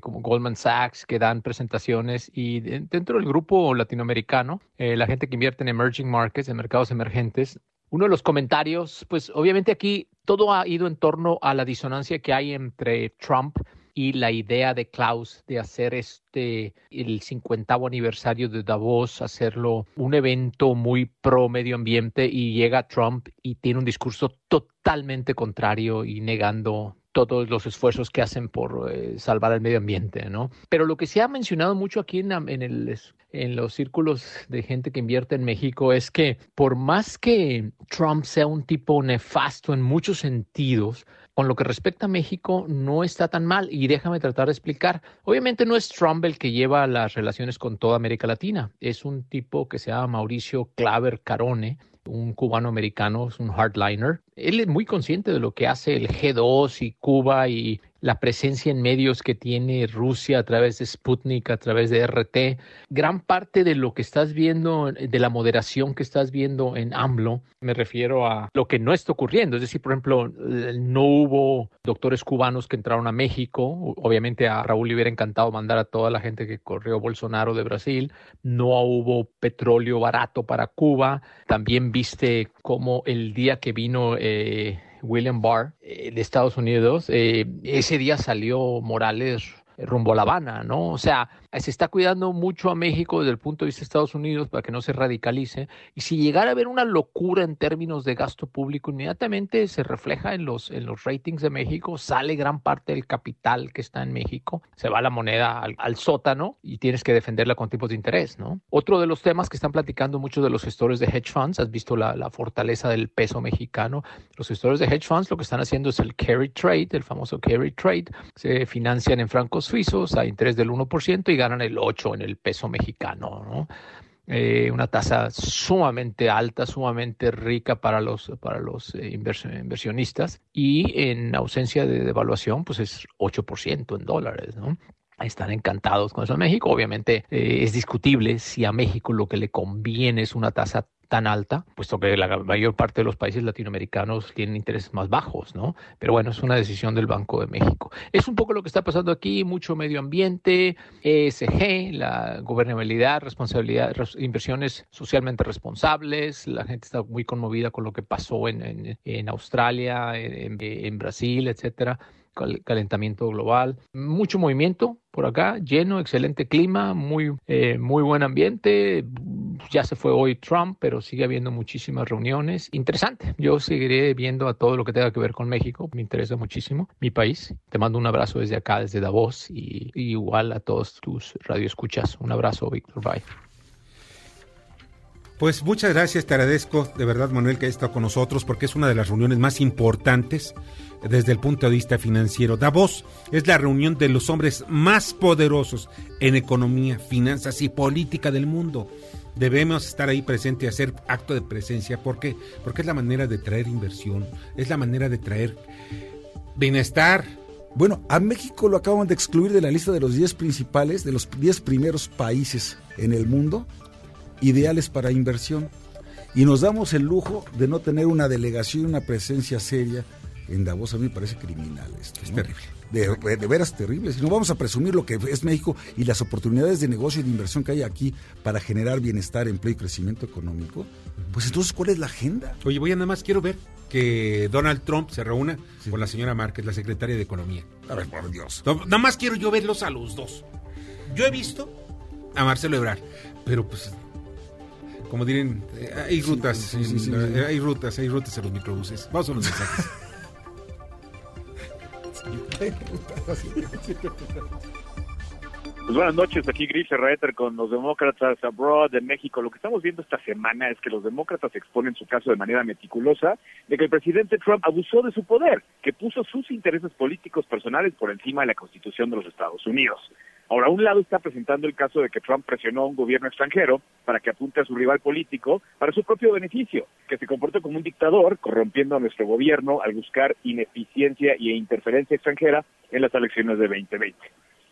como Goldman Sachs que dan presentaciones y de- dentro del grupo latinoamericano, eh, la gente que invierte en emerging markets, en mercados emergentes, uno de los comentarios, pues obviamente aquí todo ha ido en torno a la disonancia que hay entre Trump la idea de Klaus de hacer este el 50 aniversario de Davos, hacerlo un evento muy pro medio ambiente y llega Trump y tiene un discurso totalmente contrario y negando todos los esfuerzos que hacen por eh, salvar el medio ambiente, ¿no? Pero lo que se ha mencionado mucho aquí en, en, el, en los círculos de gente que invierte en México es que por más que Trump sea un tipo nefasto en muchos sentidos, con lo que respecta a México no está tan mal y déjame tratar de explicar. Obviamente no es Trump el que lleva las relaciones con toda América Latina, es un tipo que se llama Mauricio Claver Carone, un cubano americano, es un hardliner. Él es muy consciente de lo que hace el G2 y Cuba y la presencia en medios que tiene Rusia a través de Sputnik, a través de RT. Gran parte de lo que estás viendo, de la moderación que estás viendo en AMLO, me refiero a lo que no está ocurriendo. Es decir, por ejemplo, no hubo doctores cubanos que entraron a México. Obviamente a Raúl le hubiera encantado mandar a toda la gente que corrió Bolsonaro de Brasil. No hubo petróleo barato para Cuba. También viste cómo el día que vino... Eh, William Barr eh, de Estados Unidos, eh, ese día salió Morales rumbo a La Habana, ¿no? O sea, se está cuidando mucho a México desde el punto de vista de Estados Unidos para que no se radicalice. Y si llegara a haber una locura en términos de gasto público, inmediatamente se refleja en los, en los ratings de México, sale gran parte del capital que está en México, se va la moneda al, al sótano y tienes que defenderla con tipos de interés, ¿no? Otro de los temas que están platicando muchos de los gestores de hedge funds, has visto la, la fortaleza del peso mexicano, los gestores de hedge funds lo que están haciendo es el carry trade, el famoso carry trade, se financian en francos suizos a interés del 1% y ganan el 8 en el peso mexicano, ¿no? Eh, una tasa sumamente alta, sumamente rica para los, para los eh, inversionistas y en ausencia de devaluación, pues es 8% en dólares. Están encantados con eso en México. Obviamente eh, es discutible si a México lo que le conviene es una tasa tan alta, puesto que la mayor parte de los países latinoamericanos tienen intereses más bajos, ¿no? Pero bueno, es una decisión del Banco de México. Es un poco lo que está pasando aquí, mucho medio ambiente, ESG, la gobernabilidad, responsabilidad, inversiones socialmente responsables, la gente está muy conmovida con lo que pasó en, Australia, en Brasil, etcétera calentamiento global. Mucho movimiento por acá, lleno, excelente clima, muy, eh, muy buen ambiente. Ya se fue hoy Trump, pero sigue habiendo muchísimas reuniones. Interesante. Yo seguiré viendo a todo lo que tenga que ver con México. Me interesa muchísimo mi país. Te mando un abrazo desde acá, desde Davos, y, y igual a todos tus radioescuchas. Un abrazo, Víctor. Bye. Pues muchas gracias, te agradezco de verdad Manuel que haya estado con nosotros porque es una de las reuniones más importantes desde el punto de vista financiero. Davos es la reunión de los hombres más poderosos en economía, finanzas y política del mundo. Debemos estar ahí presente y hacer acto de presencia. ¿Por qué? Porque es la manera de traer inversión, es la manera de traer bienestar. Bueno, a México lo acaban de excluir de la lista de los 10 principales, de los 10 primeros países en el mundo ideales para inversión. Y nos damos el lujo de no tener una delegación, una presencia seria en Davos. A mí me parece criminal esto. Es terrible. De, veras terrible. Si no vamos a presumir lo que es México y las oportunidades de negocio y de inversión que hay aquí para generar bienestar, empleo y crecimiento económico, pues entonces, ¿cuál es la agenda? Oye, voy a nada más quiero ver que Donald Trump se reúna con la señora Márquez, la secretaria de Economía. A ver, por Dios. nada más quiero yo verlos a los dos. Yo he visto a Marcelo Ebrard, pero pues como dirían, eh, hay rutas, hay rutas, hay rutas en los microbuses. Vamos a los mensajes. Pues buenas noches, aquí Gris Reiter con los demócratas abroad de México. Lo que estamos viendo esta semana es que los demócratas exponen su caso de manera meticulosa de que el presidente Trump abusó de su poder, que puso sus intereses políticos personales por encima de la Constitución de los Estados Unidos. Ahora, un lado está presentando el caso de que Trump presionó a un gobierno extranjero para que apunte a su rival político para su propio beneficio, que se comportó como un dictador, corrompiendo a nuestro gobierno al buscar ineficiencia e interferencia extranjera en las elecciones de 2020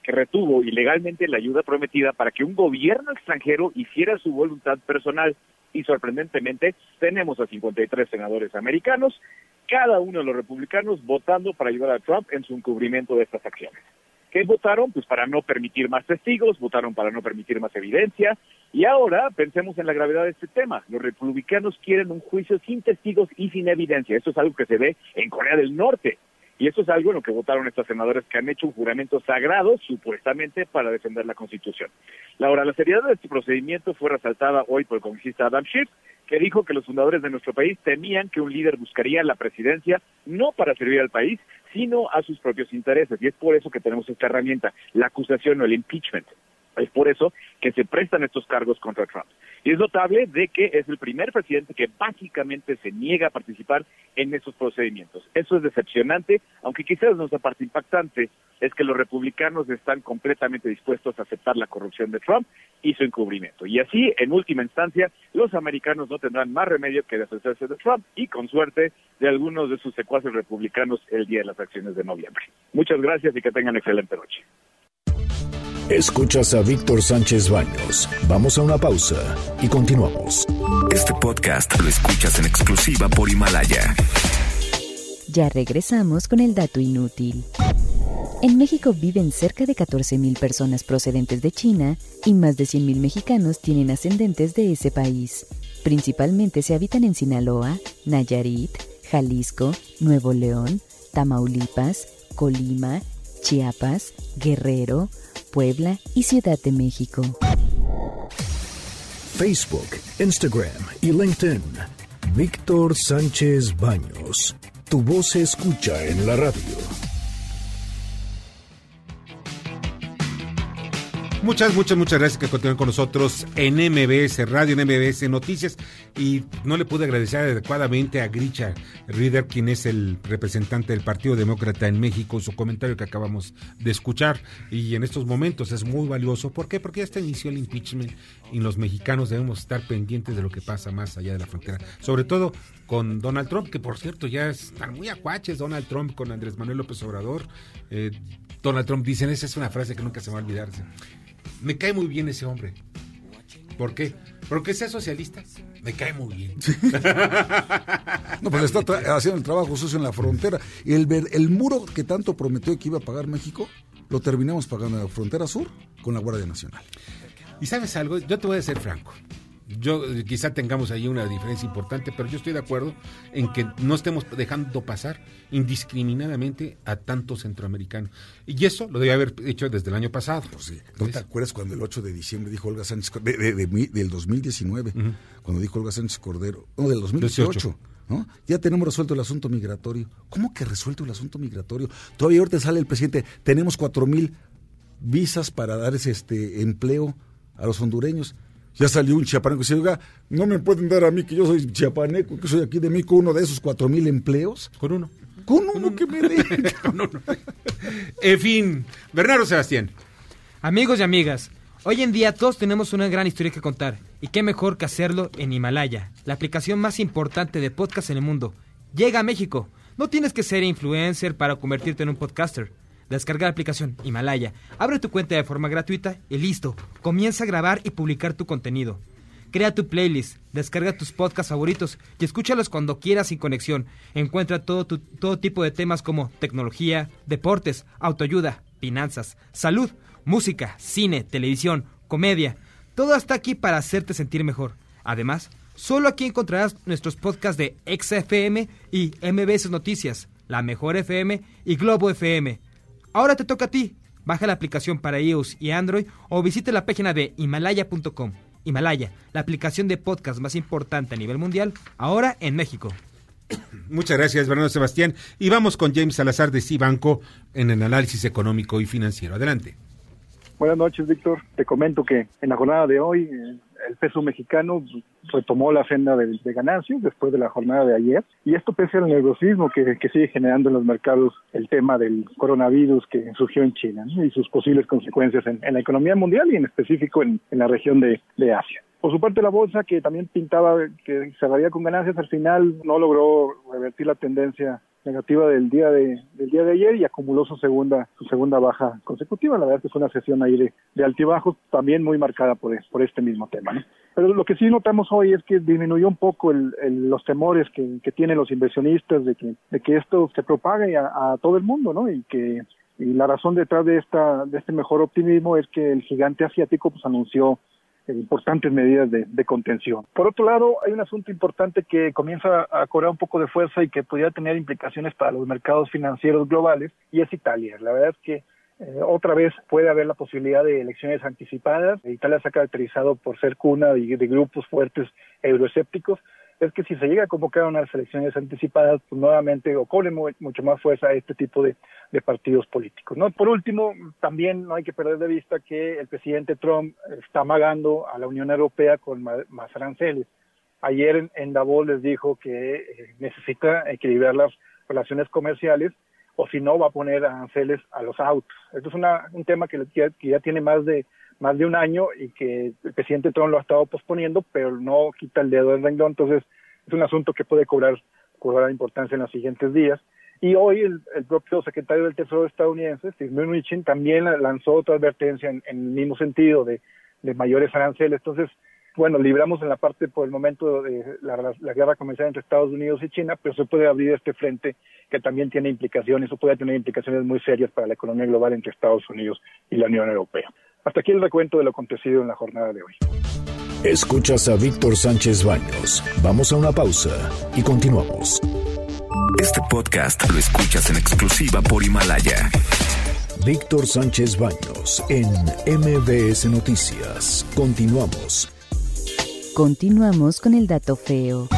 que retuvo ilegalmente la ayuda prometida para que un gobierno extranjero hiciera su voluntad personal. Y sorprendentemente tenemos a 53 senadores americanos, cada uno de los republicanos votando para ayudar a Trump en su encubrimiento de estas acciones. ¿Qué votaron? Pues para no permitir más testigos, votaron para no permitir más evidencia. Y ahora pensemos en la gravedad de este tema. Los republicanos quieren un juicio sin testigos y sin evidencia. Esto es algo que se ve en Corea del Norte. Y eso es algo en lo que votaron estos senadores que han hecho un juramento sagrado, supuestamente, para defender la Constitución. Ahora, la seriedad de este procedimiento fue resaltada hoy por el congresista Adam Schiff, que dijo que los fundadores de nuestro país temían que un líder buscaría la presidencia no para servir al país, sino a sus propios intereses. Y es por eso que tenemos esta herramienta, la acusación o el impeachment. Es por eso que se prestan estos cargos contra Trump. Y es notable de que es el primer presidente que básicamente se niega a participar en esos procedimientos. Eso es decepcionante, aunque quizás sea parte impactante, es que los republicanos están completamente dispuestos a aceptar la corrupción de Trump y su encubrimiento. Y así, en última instancia, los americanos no tendrán más remedio que deshacerse de Trump y, con suerte, de algunos de sus secuaces republicanos el día de las acciones de noviembre. Muchas gracias y que tengan excelente noche. Escuchas a Víctor Sánchez Baños. Vamos a una pausa y continuamos. Este podcast lo escuchas en exclusiva por Himalaya. Ya regresamos con el dato inútil. En México viven cerca de 14.000 personas procedentes de China y más de 100.000 mexicanos tienen ascendentes de ese país. Principalmente se habitan en Sinaloa, Nayarit, Jalisco, Nuevo León, Tamaulipas, Colima, Chiapas, Guerrero, Puebla y Ciudad de México. Facebook, Instagram y LinkedIn. Víctor Sánchez Baños. Tu voz se escucha en la radio. Muchas, muchas, muchas gracias que continúen con nosotros en MBS Radio, en MBS Noticias. Y no le pude agradecer adecuadamente a Gricha Rieder, quien es el representante del Partido Demócrata en México, su comentario que acabamos de escuchar. Y en estos momentos es muy valioso. ¿Por qué? Porque ya está inició el impeachment y los mexicanos debemos estar pendientes de lo que pasa más allá de la frontera. Sobre todo con Donald Trump, que por cierto ya están muy acuaches Donald Trump con Andrés Manuel López Obrador. Eh, Donald Trump dicen, esa es una frase que nunca se va a olvidarse. Me cae muy bien ese hombre. ¿Por qué? Porque sea socialista, me cae muy bien. No, pues está haciendo el trabajo sucio en la frontera. Y el, el muro que tanto prometió que iba a pagar México, lo terminamos pagando en la frontera sur con la Guardia Nacional. Y sabes algo, yo te voy a ser franco. Yo eh, quizá tengamos ahí una diferencia importante, pero yo estoy de acuerdo en que no estemos dejando pasar indiscriminadamente a tantos centroamericanos. Y eso lo debía haber hecho desde el año pasado. ¿No te acuerdas cuando el 8 de diciembre dijo Olga Sánchez Cordero, de- de- de mi- del 2019, cuando dijo Olga Sánchez Cordero, no, del 2018, 18. ¿no? Ya tenemos resuelto el asunto migratorio. ¿Cómo que resuelto el asunto migratorio? Todavía ahorita sale el presidente, tenemos cuatro mil visas para dar ese este empleo a los hondureños. Ya salió un chiapaneco y dice, oiga, no me pueden dar a mí que yo soy chiapaneco, que soy aquí de México, uno de esos cuatro mil empleos. Con uno. Con uno que me den. [laughs] En fin, Bernardo Sebastián. Amigos y amigas, hoy en día todos tenemos una gran historia que contar. Y qué mejor que hacerlo en Himalaya, la aplicación más importante de podcast en el mundo. Llega a México. No tienes que ser influencer para convertirte en un podcaster. Descarga la aplicación Himalaya, abre tu cuenta de forma gratuita y listo. Comienza a grabar y publicar tu contenido. Crea tu playlist, descarga tus podcasts favoritos y escúchalos cuando quieras sin conexión. Encuentra todo, todo tipo de temas como tecnología, deportes, autoayuda, finanzas, salud, música, cine, televisión, comedia. Todo está aquí para hacerte sentir mejor. Además, solo aquí encontrarás nuestros podcasts de XFM y MBS Noticias, La Mejor FM y Globo FM. Ahora te toca a ti. Baja la aplicación para iOS y Android o visite la página de himalaya.com. Himalaya, la aplicación de podcast más importante a nivel mundial, ahora en México. [coughs] Muchas gracias, Bernardo Sebastián. Y vamos con James Salazar de Cibanco en el análisis económico y financiero. Adelante. Buenas noches, Víctor. Te comento que en la jornada de hoy eh, el peso mexicano retomó la senda de, ganancias después de la jornada de ayer y esto pese al nerviosismo que, sigue generando en los mercados el tema del coronavirus que surgió en China y sus posibles consecuencias en, la economía mundial y en específico en, en la región de, de Asia. Por su parte, la bolsa, que también pintaba que cerraría con ganancias, al final no logró revertir la tendencia negativa del día de del día de ayer y acumuló su segunda su segunda baja consecutiva. La verdad es que fue una sesión ahí de, de altibajos, también muy marcada por, por este mismo tema. ¿no? Pero lo que sí notamos hoy es que disminuyó un poco el, el- los temores que, que tienen los inversionistas de que, de que esto se propague a, a todo el mundo, ¿no? Y que y la razón detrás de esta de este mejor optimismo es que el gigante asiático pues anunció eh, importantes medidas de, contención. Por otro lado, hay un asunto importante que comienza a cobrar un poco de fuerza y que pudiera tener implicaciones para los mercados financieros globales, y es Italia. La verdad es que eh, otra vez puede haber la posibilidad de elecciones anticipadas. Italia se ha caracterizado por ser cuna de, de grupos fuertes euroescépticos. Es que si se llega a convocar unas elecciones anticipadas, pues nuevamente o mucho más fuerza a este tipo de, de partidos políticos. ¿no? Por último, también no hay que perder de vista que el presidente Trump está amagando a la Unión Europea con más aranceles. Ayer en, en Davos les dijo que eh, necesita equilibrar las relaciones comerciales o si no va a poner aranceles a los autos. Esto es una- un tema que que ya tiene más de más de un año y que el presidente Trump lo ha estado posponiendo, pero no quita el dedo del renglón. Entonces es un asunto que puede cobrar cobrar importancia en los siguientes días. Y hoy el, el propio secretario del Tesoro estadounidense, Steve Mnuchin, también lanzó otra advertencia en, el mismo sentido de, de mayores aranceles. Entonces, bueno, libramos en la parte por el momento de la, la guerra comercial entre Estados Unidos y China, pero se puede abrir este frente que también tiene implicaciones, o puede tener implicaciones muy serias para la economía global entre Estados Unidos y la Unión Europea. Hasta aquí el recuento de lo acontecido en la jornada de hoy. Escuchas a Víctor Sánchez Baños. Vamos a una pausa y continuamos. Este podcast lo escuchas en exclusiva por Himalaya. Víctor Sánchez Baños en MBS Noticias. Continuamos. Continuamos con el dato feo.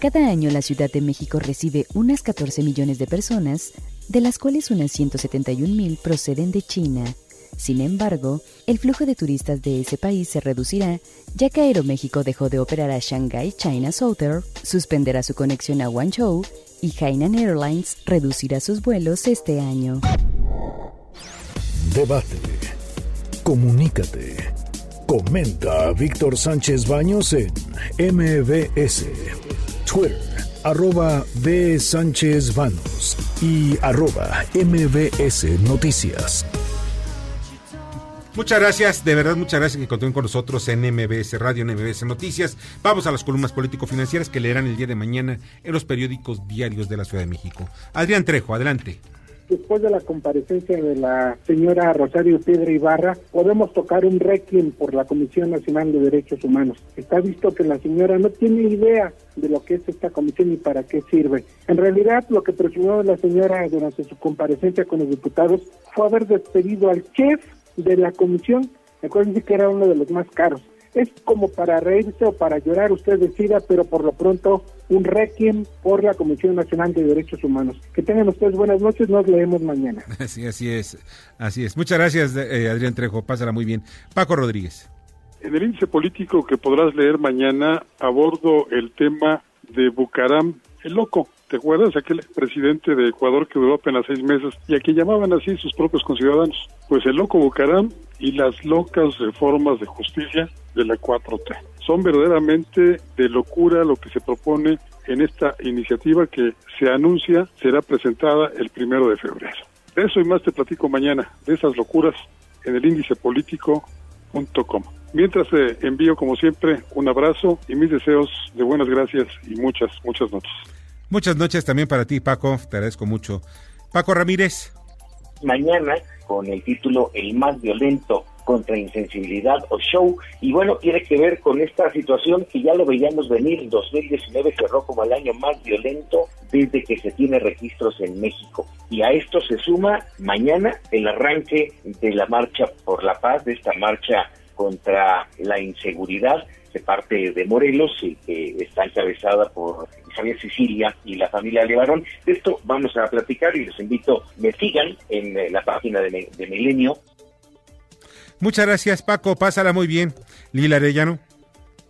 Cada año la Ciudad de México recibe unas 14 millones de personas, de las cuales unas 171 mil proceden de China. Sin embargo, el flujo de turistas de ese país se reducirá, ya que Aeroméxico dejó de operar a Shanghai China Southern, suspenderá su conexión a Guangzhou y Hainan Airlines reducirá sus vuelos este año. Debate. Comunícate. Comenta a Víctor Sánchez Baños en MBS. Twitter, arroba B. Sánchez Baños y arroba MBS Noticias. Muchas gracias, de verdad, muchas gracias que continúen con nosotros en MBS Radio, en Noticias. Vamos a las columnas político-financieras que leerán el día de mañana en los periódicos diarios de la Ciudad de México. Adrián Trejo, adelante después de la comparecencia de la señora Rosario Piedra Ibarra, podemos tocar un requiem por la Comisión Nacional de Derechos Humanos. Está visto que la señora no tiene idea de lo que es esta comisión y para qué sirve. En realidad, lo que presumió la señora durante su comparecencia con los diputados fue haber despedido al chef de la comisión. Acuérdense que era uno de los más caros es como para reírse o para llorar, usted decida, pero por lo pronto un requiem por la Comisión Nacional de Derechos Humanos. Que tengan ustedes buenas noches, nos leemos mañana. [laughs] Sí, así es, así es. Muchas gracias, eh, Adrián Trejo, pásala muy bien. Paco Rodríguez. En el índice político que podrás leer mañana abordo el tema de Bucaram, el loco. ¿Te acuerdas? Aquel presidente de Ecuador que duró apenas seis meses y a quien llamaban así sus propios conciudadanos. Pues el loco Bucaram y las locas reformas de justicia de la 4T. Son verdaderamente de locura lo que se propone en esta iniciativa que se anuncia será presentada el primero de febrero. De eso y más te platico mañana, de esas locuras en el índice político.com. Mientras te envío, como siempre, un abrazo y mis deseos de buenas gracias y muchas, muchas noches. Muchas noches también para ti, Paco. Te agradezco mucho. Paco Ramírez. Mañana, con el título El más violento contra insensibilidad o show. Y bueno, tiene que ver con esta situación que ya lo veíamos venir. 2019 cerró como el año más violento desde que se tiene registros en México. Y a esto se suma mañana el arranque de la marcha por la paz, de esta marcha contra la inseguridad de parte de Morelos y que está encabezada por Javier Sicilia y la familia Levarón. De esto vamos a platicar y les invito, me sigan en eh, la página de, de Milenio. Muchas gracias Paco, pásala muy bien. Lila Arellano.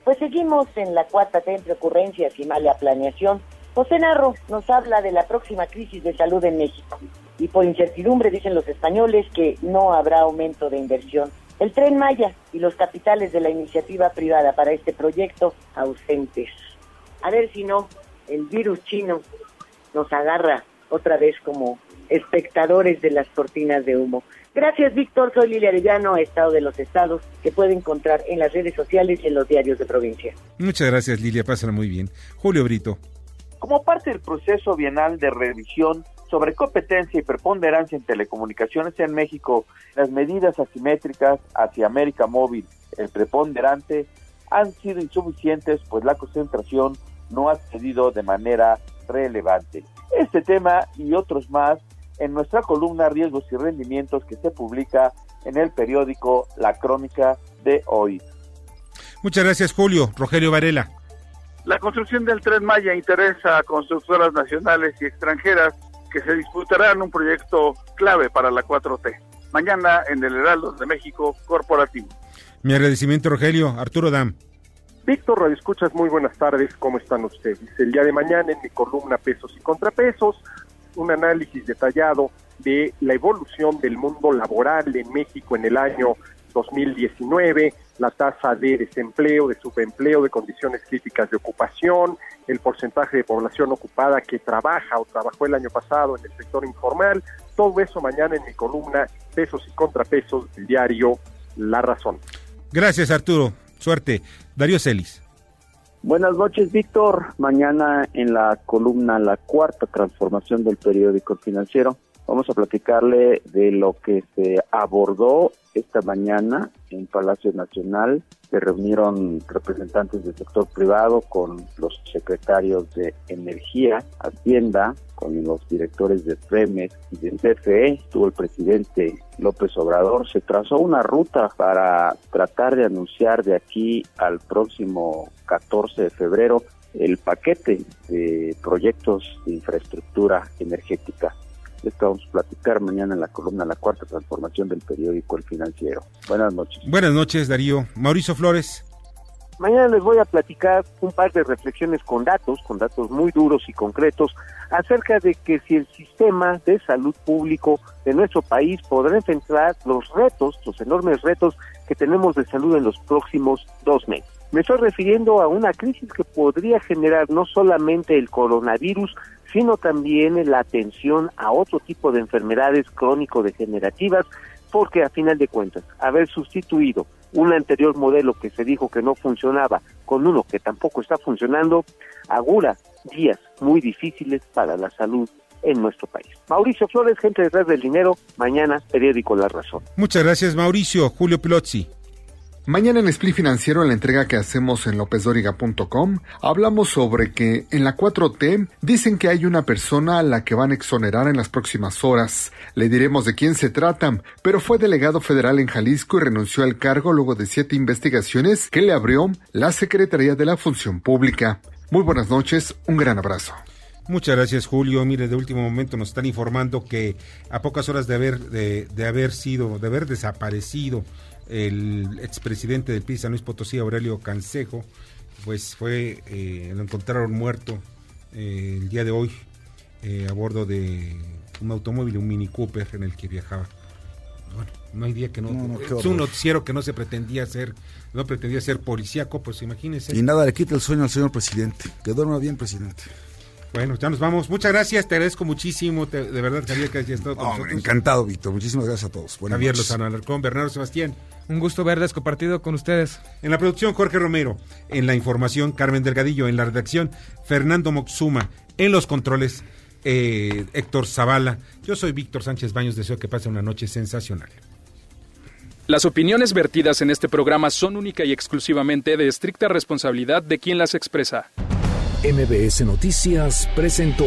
Pues seguimos en la cuarta T entre ocurrencias y mala planeación. José Narro nos habla de la próxima crisis de salud en México. Y por incertidumbre dicen los españoles que no habrá aumento de inversión. El tren Maya y los capitales de la iniciativa privada para este proyecto ausentes. A ver si no, el virus chino nos agarra otra vez como espectadores de las cortinas de humo. Gracias, Víctor. Soy Lilia Arellano, Estado de los Estados, que puede encontrar en las redes sociales y en los diarios de provincia. Muchas gracias, Lilia. Pásala muy bien. Julio Brito. Como parte del proceso bienal de revisión sobre competencia y preponderancia en telecomunicaciones en México, las medidas asimétricas hacia América Móvil, el preponderante, han sido insuficientes, pues la concentración no ha cedido de manera relevante. Este tema y otros más en nuestra columna Riesgos y Rendimientos que se publica en el periódico La Crónica de hoy. Muchas gracias, Julio. Rogelio Varela. La construcción del Tren Maya interesa a constructoras nacionales y extranjeras que se disputarán un proyecto clave para la 4T. Mañana en el Heraldo de México Corporativo. Mi agradecimiento, Rogelio. Arturo Dam. Víctor Radio Escuchas, muy buenas tardes, ¿cómo están ustedes? El día de mañana en mi columna Pesos y Contrapesos, un análisis detallado de la evolución del mundo laboral en México en el año 2019, la tasa de desempleo, de subempleo, de condiciones críticas de ocupación, el porcentaje de población ocupada que trabaja o trabajó el año pasado en el sector informal, todo eso mañana en mi columna Pesos y Contrapesos del diario La Razón. Gracias Arturo, suerte. Darío Celis. Buenas noches, Víctor. Mañana en la columna La Cuarta Transformación del Periódico Financiero vamos a platicarle de lo que se abordó esta mañana en Palacio Nacional. Se reunieron representantes del sector privado con los secretarios de Energía, Hacienda, con los directores de FREMES y del CFE. Estuvo el presidente López Obrador. Se trazó una ruta para tratar de anunciar de aquí al próximo 14 de febrero el paquete de proyectos de infraestructura energética esto vamos a platicar mañana en la columna La Cuarta Transformación del periódico El Financiero. Buenas noches. Buenas noches, Darío. Mauricio Flores. Mañana les voy a platicar un par de reflexiones con datos, con datos muy duros y concretos, acerca de que si el sistema de salud público de nuestro país podrá enfrentar los retos, los enormes retos que tenemos de salud en los próximos dos meses. Me estoy refiriendo a una crisis que podría generar no solamente el coronavirus, sino también la atención a otro tipo de enfermedades crónico-degenerativas porque a final de cuentas, haber sustituido un anterior modelo que se dijo que no funcionaba con uno que tampoco está funcionando, augura días muy difíciles para la salud en nuestro país. Mauricio Flores, gente detrás del dinero, mañana, periódico La Razón. Muchas gracias, Mauricio. Julio Pilozzi. Mañana en Split Financiero, en la entrega que hacemos en lopezdoriga.com, hablamos sobre que en la 4T dicen que hay una persona a la que van a exonerar en las próximas horas. Le diremos de quién se trata, pero fue delegado federal en Jalisco y renunció al cargo luego de siete investigaciones que le abrió la Secretaría de la Función Pública. Muy buenas noches, un gran abrazo. Muchas gracias, Julio. Mire, de último momento nos están informando que a pocas horas de haber, de haber sido, de haber desaparecido el expresidente del PIS, San Luis Potosí, Aurelio Cansejo, pues fue, eh, lo encontraron muerto eh, el día de hoy eh, a bordo de un automóvil, un Mini Cooper en el que viajaba. Bueno, no hay día que no. No, no, qué es un noticiero que no se pretendía ser, no pretendía ser policíaco, pues imagínense. Y nada le quita el sueño al señor presidente. Que duerma bien, presidente. Bueno, ya nos vamos. Muchas gracias, te agradezco muchísimo. te- de verdad, Javier, que hayas estado con nosotros. encantado, Víctor. Muchísimas gracias a todos. Buenas Javier noches. Lozano Alarcón, Bernardo Sebastián. Un gusto verles compartido con ustedes. En la producción, Jorge Romero. En la información, Carmen Delgadillo. En la redacción, Fernando Moxuma. En los controles, eh, Héctor Zavala. Yo soy Víctor Sánchez Baños. Deseo que pase una noche sensacional. Las opiniones vertidas en este programa son única y exclusivamente de estricta responsabilidad de quien las expresa. MBS Noticias presentó